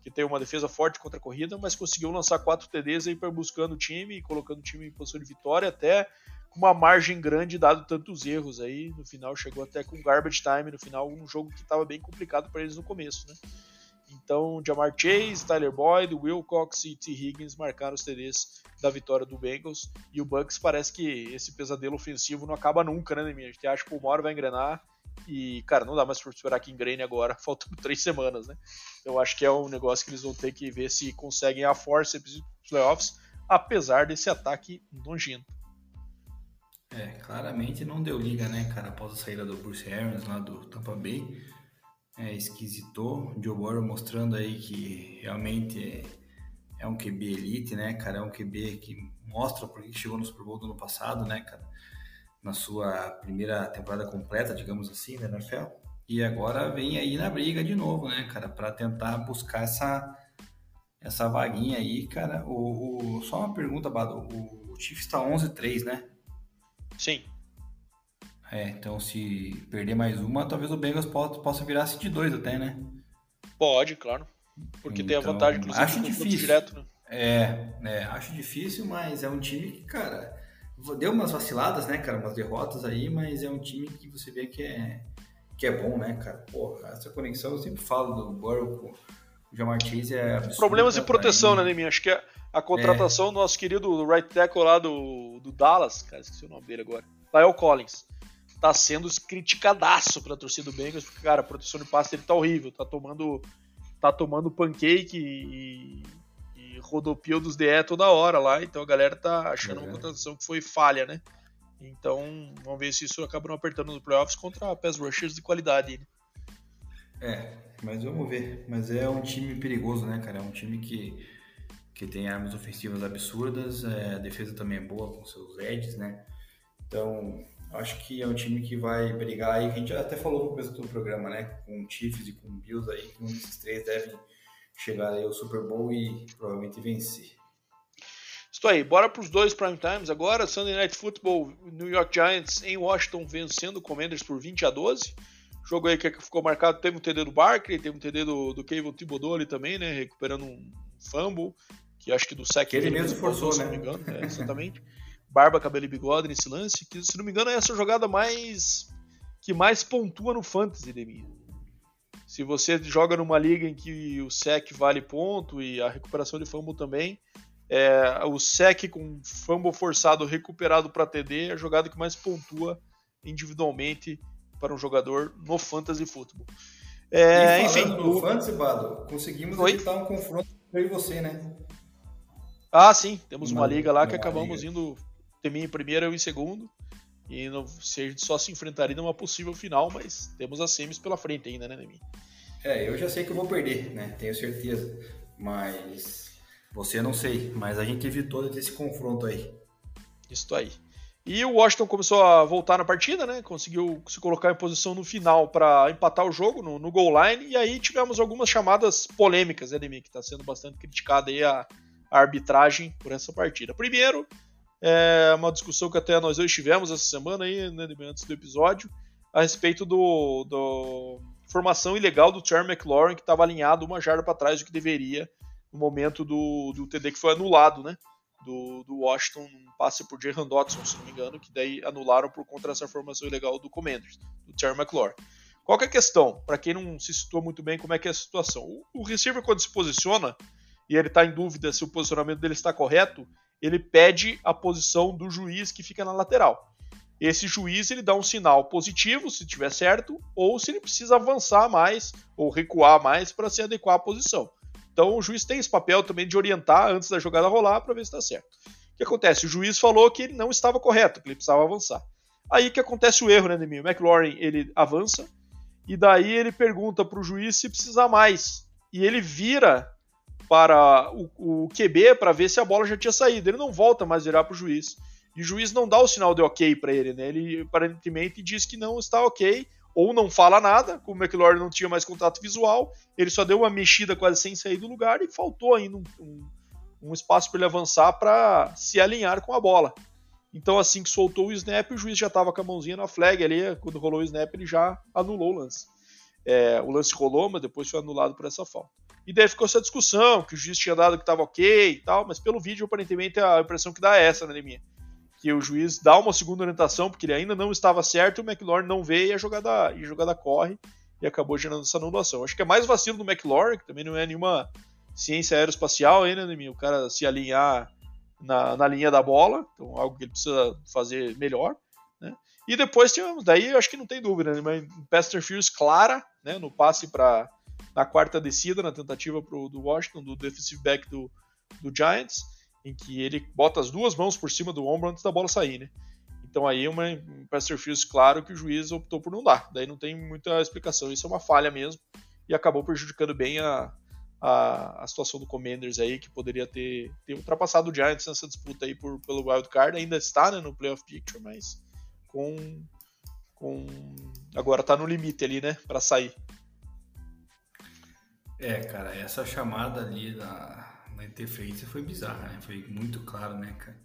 que tem uma defesa forte contra a corrida mas conseguiu lançar quatro TDs aí para buscando o time e colocando o time em posição de vitória até com uma margem grande, dado tantos erros aí. No final chegou até com garbage time no final, um jogo que estava bem complicado para eles no começo, né? Então, Jamar Chase, Tyler Boyd, Will Cox e T. Higgins marcaram os TDs da vitória do Bengals. E o Bucks parece que esse pesadelo ofensivo não acaba nunca, né, Neminha? A gente acha que o hora vai engrenar. E, cara, não dá mais para esperar que engrene agora, faltando três semanas, né? Eu acho que é um negócio que eles vão ter que ver se conseguem a força dos playoffs, apesar desse ataque nojento. É, claramente não deu liga, né, cara, após a saída do Bruce Arians lá do Tampa Bay. É, esquisitou. Joe Burrow mostrando aí que realmente é, é, um QB elite, né, cara? É um QB que mostra por que chegou no Super Bowl do ano passado, né, cara? Na sua primeira temporada completa, digamos assim, né, na NFL. E agora vem aí na briga de novo, né, cara? Para tentar buscar essa, essa vaguinha aí, cara. O, o só uma pergunta, Bado. O, o Chiefs está 11-3, né? Sim. É, então se perder mais uma, talvez o Bengals possa virar de dois até, né? Pode, claro. Porque então, tem a então, vantagem, inclusive, acho difícil. direto, né? É, é, acho difícil, mas é um time que, cara, deu umas vaciladas, né, cara, umas derrotas aí, mas é um time que você vê que é, que é bom, né, cara? Porra, essa conexão eu sempre falo do Burrow com o Jamar Chase é absurdo. Problemas de proteção, né, Neminha? Acho que a, a contratação é. do nosso querido right tackle lá do, do Dallas, cara, esqueci o nome dele agora, Lyle Collins, tá sendo criticadaço pela torcida do Bengals, porque, cara, a proteção de passe dele tá horrível, tá tomando, tá tomando pancake e, e rodopio dos DE toda hora lá, então a galera tá achando é. uma contratação que foi falha, né? Então, vamos ver se isso acaba não apertando nos playoffs contra pass rushers de qualidade. Né? É, mas vamos ver. Mas é um time perigoso, né, cara? É um time que, que tem armas ofensivas absurdas, é, a defesa também é boa com seus edges, né? Então, acho que é um time que vai brigar e a gente até falou no começo do programa, né? Com o Chiefs e com o Bills aí, que um desses três deve chegar aí ao Super Bowl e provavelmente vencer. Isso aí, bora para os dois prime times agora. Sunday Night Football, New York Giants em Washington vencendo o Commanders por 20 a 12. Jogo aí que ficou marcado, teve um TD do Barkley, teve um TD do, do Kevin ali também, né? Recuperando um fumble, que acho que do sec ele mesmo forçou, se né? não me engano, é, exatamente. Barba, cabelo e bigode nesse lance, que se não me engano é essa jogada mais que mais pontua no fantasy, Demi. Se você joga numa liga em que o sec vale ponto e a recuperação de fumble também, é, o sec com fumble forçado recuperado para TD é a jogada que mais pontua individualmente para um jogador no fantasy futebol. É, enfim, no o... fantasy, Bado, conseguimos Oi? evitar um confronto eu e você, né? Ah, sim, temos uma, uma liga lá que acabamos liga. indo Teminha em primeiro, eu em segundo. E no, se a gente só se enfrentaria numa possível final, mas temos as semis pela frente ainda, né, Neminha? É, eu já sei que eu vou perder, né? Tenho certeza. Mas você não sei. Mas a gente evitou esse confronto aí. Isso aí. E o Washington começou a voltar na partida, né? Conseguiu se colocar em posição no final para empatar o jogo no, no, goal line. E aí tivemos algumas chamadas polêmicas, né, Demi? Que está sendo bastante criticada aí a, a arbitragem por essa partida. Primeiro, é uma discussão que até nós dois tivemos essa semana aí, né, antes do episódio, a respeito do, do formação ilegal do Terry McLaurin, que estava alinhado uma jarda para trás do que deveria no momento do, do TD que foi anulado, né? Do, do Washington, um passe por Jahan Dotson, se não me engano, que daí anularam por conta dessa formação ilegal do Commanders, do Terry McLaurin. Qual é a questão? Para quem não se situou muito bem, como é que é a situação? O, o receiver, quando se posiciona, e ele está em dúvida se o posicionamento dele está correto, ele pede a posição do juiz que fica na lateral. Esse juiz ele dá um sinal positivo se tiver certo, ou se ele precisa avançar mais ou recuar mais para se adequar à posição. Então o juiz tem esse papel também de orientar antes da jogada rolar para ver se está certo. O que acontece? O juiz falou que ele não estava correto, que ele precisava avançar. Aí que acontece o erro, né, Demir? O McLaurin ele avança e daí ele pergunta para o juiz se precisa mais. E ele vira para o, o QB para ver se a bola já tinha saído. Ele não volta mais virar para o juiz. E o juiz não dá o sinal de ok para ele, né? Ele aparentemente diz que não está ok, ou não fala nada, como o McLaurin não tinha mais contato visual, ele só deu uma mexida quase sem sair do lugar e faltou ainda um, um, um espaço para ele avançar para se alinhar com a bola. Então, assim que soltou o snap, o juiz já estava com a mãozinha na flag ali. Quando rolou o snap, ele já anulou o lance. É, o lance rolou, mas depois foi anulado por essa falta. E daí ficou essa discussão, que o juiz tinha dado que estava ok e tal, mas pelo vídeo, aparentemente, a impressão que dá é essa, né, minha? Que o juiz dá uma segunda orientação, porque ele ainda não estava certo, o McLaurin não vê e a jogada, e a jogada corre e acabou gerando essa anulação. Acho que é mais vacilo do McLaurin, que também não é nenhuma ciência aeroespacial ainda, né, minha? O cara se alinhar na, na linha da bola, então algo que ele precisa fazer melhor. Né? E depois daí acho que não tem dúvida, né? Mas pass interference clara, né? No passe para na quarta descida, na tentativa pro, do Washington, do defensive back do, do Giants, em que ele bota as duas mãos por cima do ombro antes da bola sair, né? Então aí uma, um pass interference claro que o juiz optou por não dar. Daí não tem muita explicação. Isso é uma falha mesmo e acabou prejudicando bem a, a, a situação do Commanders aí, que poderia ter, ter ultrapassado o Giants nessa disputa aí por, pelo wild card. Ainda está né, no playoff picture, mas com, com agora está no limite ali, né, para sair. É, cara, essa chamada ali da, da interferência foi bizarra, né? Foi muito claro, né, cara?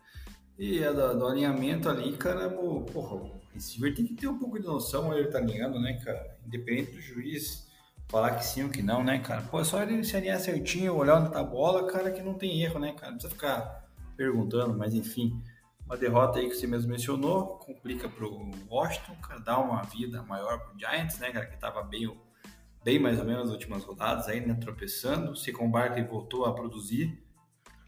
E a do, do alinhamento ali, cara, o, porra, o receiver tem que ter um pouco de noção ele tá alinhando, né, cara? Independente do juiz falar que sim ou que não, né, cara? Pô, é só ele se alinhar certinho, olhar onde tá a bola, cara, que não tem erro, né, cara? Não precisa ficar perguntando, mas enfim. Uma derrota aí que você mesmo mencionou, complica pro Washington, cara, dá uma vida maior pro Giants, né, cara, que tava bem bem mais ou menos nas últimas rodadas, aí, né, tropeçando. Se com Barkley voltou a produzir,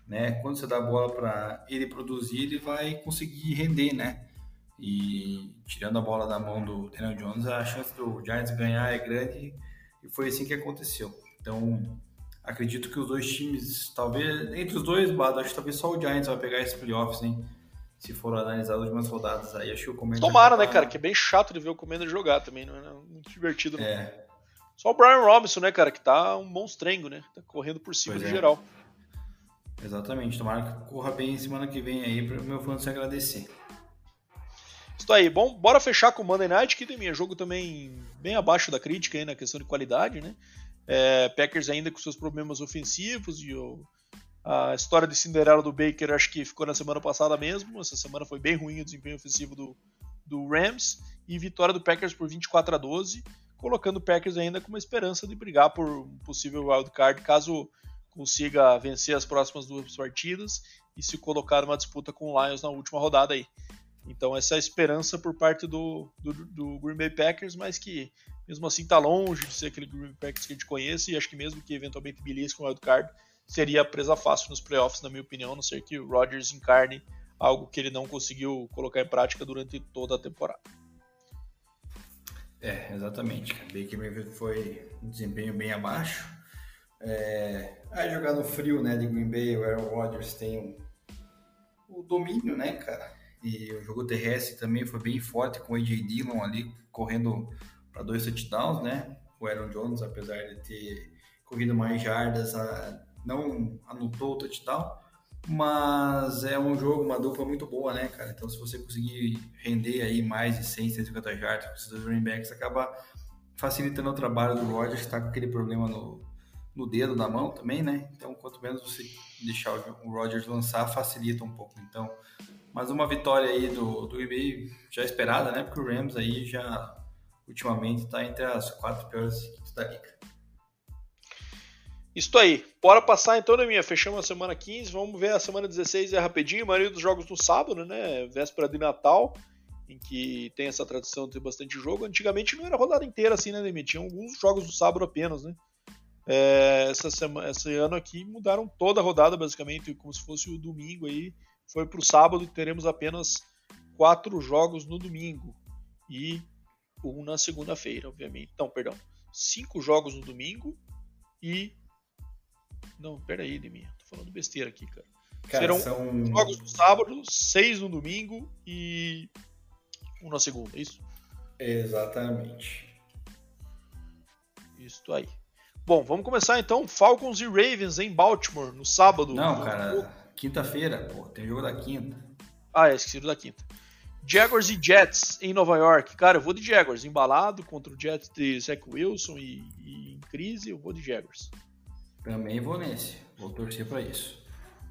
né? Quando você dá a bola para ele produzir, ele vai conseguir render, né? E tirando a bola da mão do Daniel Jones, a chance do Giants ganhar é grande e foi assim que aconteceu. Então, acredito que os dois times, talvez, entre os dois, Bado, acho que talvez só o Giants vai pegar esses playoffs, hein? Se for analisar as últimas rodadas aí, acho que o Commander. Tomara, né, cara? Que é bem chato de ver o Commander jogar também, não é muito divertido. Não. É. Só o Brian Robinson, né, cara, que tá um monstrengo, né? Tá correndo por cima pois de é. geral. Exatamente. Tomara que corra bem semana que vem aí para o meu fã se agradecer. Isso aí, bom, bora fechar com o Monday Night, que tem jogo também bem abaixo da crítica aí na questão de qualidade, né? É, Packers ainda com seus problemas ofensivos e o, a história de Cinderela do Baker acho que ficou na semana passada mesmo. Essa semana foi bem ruim o desempenho ofensivo do, do Rams e vitória do Packers por 24 a 12, colocando o Packers ainda com uma esperança de brigar por um possível wildcard caso consiga vencer as próximas duas partidas e se colocar numa disputa com o Lions na última rodada aí. Então essa é a esperança por parte do, do, do Green Bay Packers, mas que mesmo assim está longe de ser aquele Green Bay Packers que a gente conhece e acho que mesmo que eventualmente belisque um wildcard, seria presa fácil nos playoffs, na minha opinião, a não ser que o Rodgers encarne algo que ele não conseguiu colocar em prática durante toda a temporada. É, exatamente. Baker Mayfield foi um desempenho bem abaixo. É, aí jogar no frio, né, de Green Bay, o Aaron Rodgers tem o domínio, né, cara? E o jogo terrestre também foi bem forte com o AJ Dillon ali correndo para dois touchdowns, né? O Aaron Jones, apesar de ter corrido mais jardas, não anotou o touchdown, mas é um jogo, uma dupla muito boa, né, cara? Então, se você conseguir render aí mais de 100, 150 jardas com esses running backs, acaba facilitando o trabalho do Rodgers, que está com aquele problema no, no dedo da mão também, né? Então, quanto menos você deixar o Rodgers lançar, facilita um pouco. Então, mais uma vitória aí do, do eBay já esperada, né? Porque o Rams aí já ultimamente está entre as quatro piores equipes da liga. Isso aí. Bora passar então, né, minha? Fechamos a semana 15. Vamos ver a semana 16 é rapidinho. A maioria dos jogos no sábado, né? Véspera de Natal, em que tem essa tradição de ter bastante jogo. Antigamente não era rodada inteira assim, né, Demi? Tinha alguns jogos no sábado apenas, né? É, essa semana, esse ano aqui mudaram toda a rodada, basicamente, como se fosse o domingo aí. Foi para o sábado e teremos apenas quatro jogos no domingo. E um na segunda-feira, obviamente. Não, perdão. Cinco jogos no domingo e não, peraí, Deminha. Tô falando besteira aqui, cara. cara Serão são... jogos no sábado, seis no domingo e um na segunda, é isso? Exatamente. Isso aí. Bom, vamos começar então. Falcons e Ravens em Baltimore no sábado. Não, cara, quinta-feira, pô, tem jogo da quinta. Ah, é, esqueci da quinta. Jaguars e Jets em Nova York. Cara, eu vou de Jaguars, embalado contra o Jets de Zach Wilson e, e em crise, eu vou de Jaguars. Também vou nesse. Vou torcer para isso.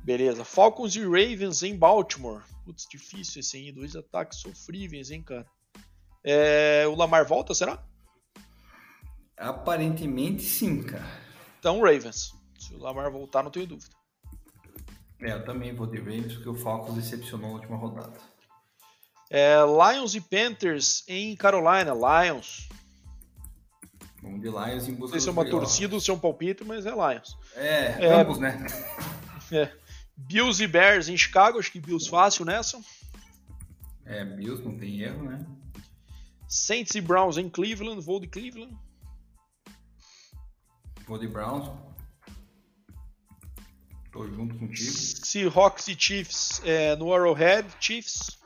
Beleza. Falcons e Ravens em Baltimore. Putz, difícil esse aí. Dois ataques sofríveis, hein, cara. É... O Lamar volta, será? Aparentemente sim, cara. Então, Ravens. Se o Lamar voltar, não tenho dúvida. É, eu também vou de Ravens, porque o Falcons decepcionou na última rodada. É, Lions e Panthers em Carolina. Lions. Vamos de Lions em busca Não sei se é uma torcida ou se é um palpite, mas é Lions. É, é ambos, né? É. Bills e Bears em Chicago, acho que Bills fácil nessa. É, Bills não tem erro, né? Saints e Browns em Cleveland, vou de Cleveland. Vou de Browns. Tô junto contigo. Seahawks e Chiefs é, no Arrowhead, Chiefs.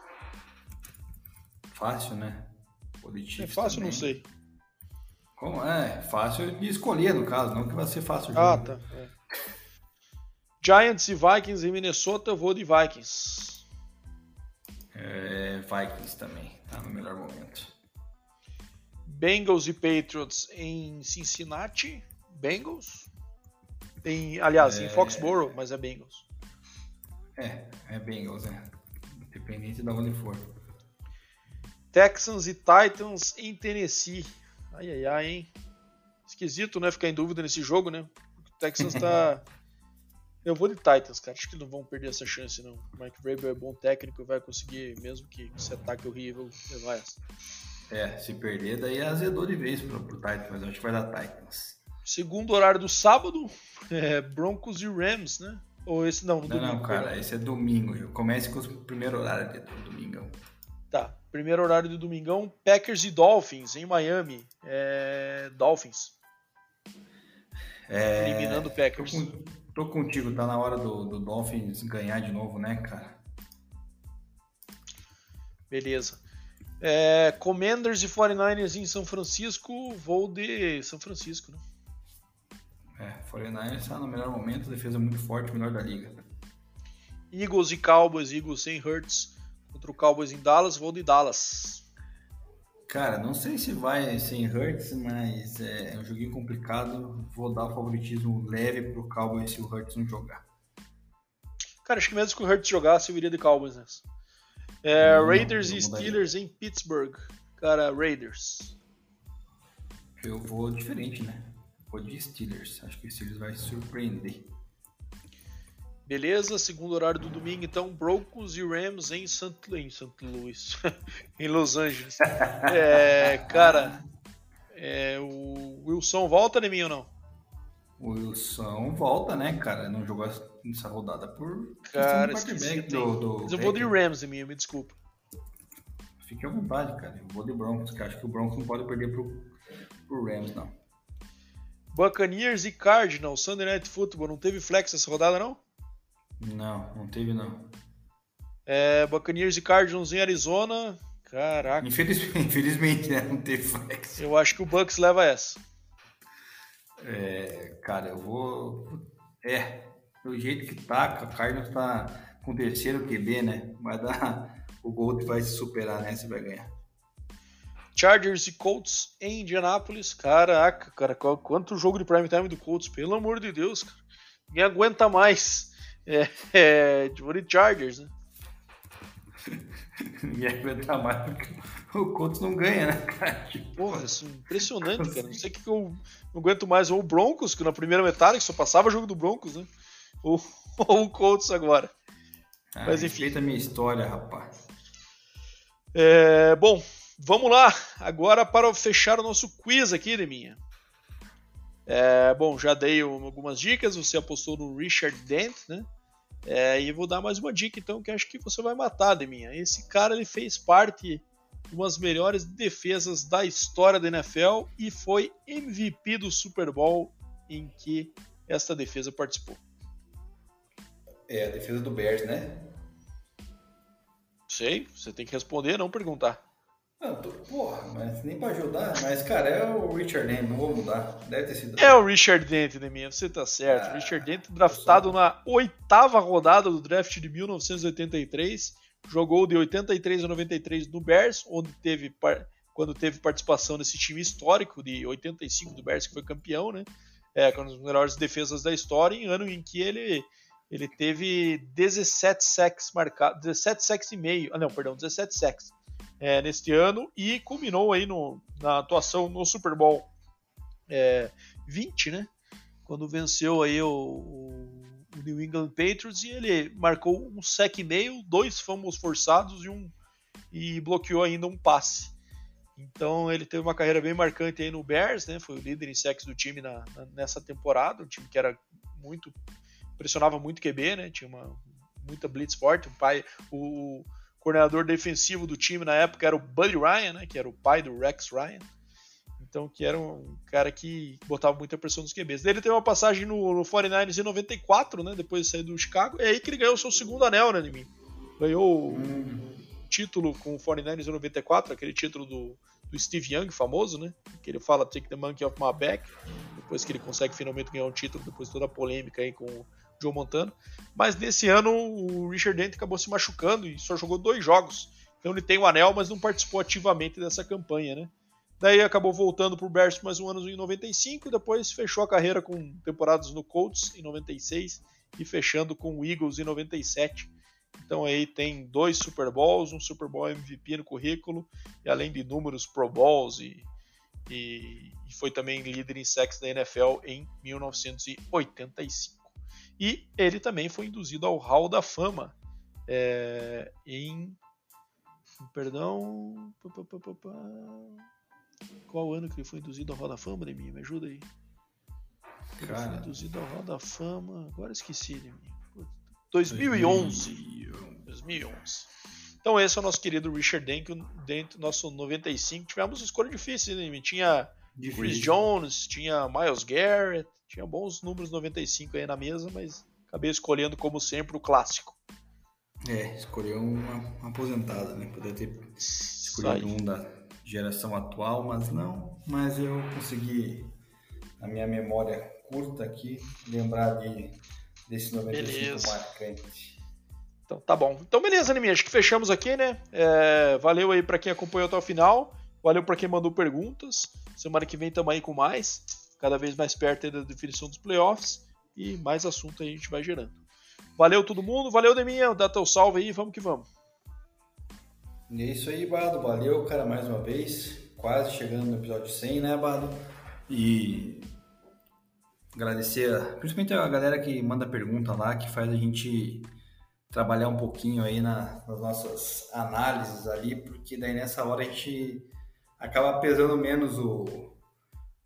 Fácil, né? Vou de Chiefs é fácil, também. não sei. Como é? Fácil de escolher, no caso, não que vai ser fácil ah, jogo. Ah, tá. É. Giants e Vikings em Minnesota, eu vou de Vikings. É, Vikings também, tá no melhor momento. Bengals e Patriots em Cincinnati. Bengals. Em, aliás, é... em Foxborough, mas é Bengals. É, é Bengals, é. Independente de onde for. Texans e Titans em Tennessee. Ai, ai, ai, hein? Esquisito, né? Ficar em dúvida nesse jogo, né? O Texans tá. Eu vou de Titans, cara. Acho que não vão perder essa chance, não. O Mike Vrabel é bom técnico e vai conseguir, mesmo que esse ataque horrível, levar essa. É, se perder, daí azedou de vez pro, pro Titans, mas acho que vai dar Titans. Segundo horário do sábado, é Broncos e Rams, né? Ou esse não, no não, domingo. Não, cara, esse é domingo. Comece com o primeiro horário do domingo. Tá. Primeiro horário do domingão, Packers e Dolphins em Miami. É... Dolphins. É... Eliminando Packers. Tô, com... tô, contigo, tá na hora do, do Dolphins ganhar de novo, né, cara? Beleza. É... Commanders e 49ers em São Francisco. Vou de São Francisco, né? É, 49ers tá no melhor momento, defesa muito forte, melhor da liga. Eagles e Cowboys, Eagles sem Hurts contra o Cowboys em Dallas, vou de Dallas. Cara, não sei se vai sem Hurts, mas é um joguinho complicado. Vou dar o favoritismo leve pro Cowboys se o Hurts não jogar. Cara, acho que mesmo que o Hurts jogasse, eu iria de Cowboys nessa. É, não, Raiders não, e Steelers em Pittsburgh. Cara, Raiders. Eu vou diferente, né? Vou de Steelers. Acho que o Steelers vai surpreender. Beleza, segundo horário do domingo, então, Broncos e Rams em St. Em St. Louis, em Los Angeles. É, cara, é, o Wilson volta em mim ou não? O Wilson volta, né, cara? Não jogou essa rodada por. Cara, do, do Mas eu vou de Rams em mim, me desculpa. Fique à vontade, cara. Eu vou de Broncos, que acho que o Broncos não pode perder pro, pro Rams, não. Buccaneers e Cardinals, Sunday Night Football. Não teve flex essa rodada, não? Não, não teve não. É, Buccaneers e Cardinals em Arizona. Caraca. Infelizmente, infelizmente, né? Não teve flex. Eu acho que o Bucks leva essa. É, cara, eu vou. É, do jeito que tá, o Cardinals tá com o terceiro QB, né? Vai dar. O Gold vai se superar, né? Você vai ganhar. Chargers e Colts em Indianápolis. Caraca, cara, quanto jogo de prime time do Colts, pelo amor de Deus, cara. Ninguém aguenta mais. É, é de Chargers, né? Ninguém aguenta mais porque o Colts não ganha, né, cara? Porra, isso é impressionante, cara. Não sei o que, que eu não aguento mais. Ou o Broncos, que na primeira metade só passava jogo do Broncos, né? Ou, ou o Colts agora. Ah, Mas enfim. Respeita a minha história, rapaz. É, bom, vamos lá. Agora para fechar o nosso quiz aqui, Deminha. É, bom, já dei algumas dicas. Você apostou no Richard Dent, né? É, e vou dar mais uma dica então que acho que você vai matar de minha. Esse cara ele fez parte de umas melhores defesas da história da NFL e foi MVP do Super Bowl em que esta defesa participou. É a defesa do Bears, né? Sei, você tem que responder, não perguntar. Não, tô, porra, mas nem pra ajudar. Mas, cara, é o Richard Dent, não vou mudar. Deve ter sido. É o Richard Dent, Neminha, você tá certo. Ah, Richard Dent, draftado na oitava rodada do draft de 1983. Jogou de 83 a 93 no Bears, onde teve, quando teve participação nesse time histórico de 85 do Bears, que foi campeão, né? É, com as melhores defesas da história, em ano em que ele ele teve 17 sacks marcados, 17 sacks e meio, ah não, perdão, 17 sacks é, neste ano e culminou aí no, na atuação no Super Bowl é, 20, né? Quando venceu aí o, o, New England Patriots e ele marcou um sec e meio, dois fumbles forçados e um e bloqueou ainda um passe. Então ele teve uma carreira bem marcante aí no Bears, né? Foi o líder em sacks do time na, na, nessa temporada, um time que era muito pressionava muito QB, né? Tinha uma muita blitz forte. O pai, o, coordenador defensivo do time na época era o Buddy Ryan, né, que era o pai do Rex Ryan. Então, que era um cara que botava muita pressão nos QBs. Ele teve uma passagem no, no 49ers em 94, né, depois de sair do Chicago. É aí que ele ganhou o seu segundo anel, né, mim. Ganhou o título com o 49ers em 94, aquele título do, do Steve Young, famoso, né? Que ele fala Take the monkey off my back. Depois que ele consegue finalmente ganhar um título, depois de toda a polêmica aí com Joe Montana. Mas nesse ano o Richard Dent acabou se machucando e só jogou dois jogos. Então ele tem o anel, mas não participou ativamente dessa campanha, né? Daí acabou voltando para o Bears mais um ano em 95 e depois fechou a carreira com temporadas no Colts em 96 e fechando com o Eagles em 97. Então aí tem dois Super Bowls, um Super Bowl MVP no currículo e além de números Pro Bowls e, e, e foi também líder em sacks da NFL em 1985. E ele também foi induzido ao Hall da Fama é, em. Perdão. Qual ano que ele foi induzido ao Hall da Fama, Demi? Me ajuda aí. Ele Cara. foi induzido ao Hall da Fama. Agora esqueci, Demi. 2011. 2011. Então esse é o nosso querido Richard Denk, dentro do nosso 95. Tivemos escolha difícil, né? Tinha difícil. Chris Jones, tinha Miles Garrett, tinha bons números 95 aí na mesa, mas acabei escolhendo, como sempre, o clássico. É, escolheu uma, uma aposentada, né? Poderia ter escolhido um da geração atual, mas não. Mas eu consegui, na minha memória curta aqui, lembrar de, desse 95 Beleza. marcante. Então tá bom. Então beleza, Anime, acho que fechamos aqui, né? É, valeu aí para quem acompanhou até o final. Valeu para quem mandou perguntas. Semana que vem estamos aí com mais, cada vez mais perto da definição dos playoffs e mais assunto a gente vai gerando. Valeu todo mundo, valeu Deminha, dá teu salve aí, vamos que vamos. É isso aí, Bado, valeu, cara, mais uma vez, quase chegando no episódio 100, né, Bado? E agradecer principalmente a galera que manda pergunta lá, que faz a gente trabalhar um pouquinho aí na, nas nossas análises ali, porque daí nessa hora a gente acaba pesando menos o,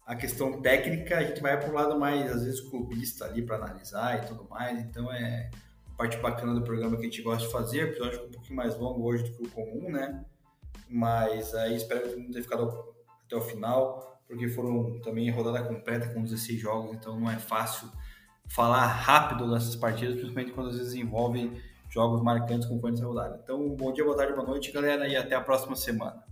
a questão técnica, a gente vai para um lado mais, às vezes, clubista ali para analisar e tudo mais. Então é parte bacana do programa que a gente gosta de fazer, episódio um pouquinho mais longo hoje do que o comum, né? Mas aí espero que mundo tenha ficado até o final, porque foram também rodada completa com 16 jogos, então não é fácil falar rápido dessas partidas, principalmente quando às vezes envolvem jogos marcantes com essa rodada. Então, bom dia, boa tarde, boa noite, galera, e até a próxima semana.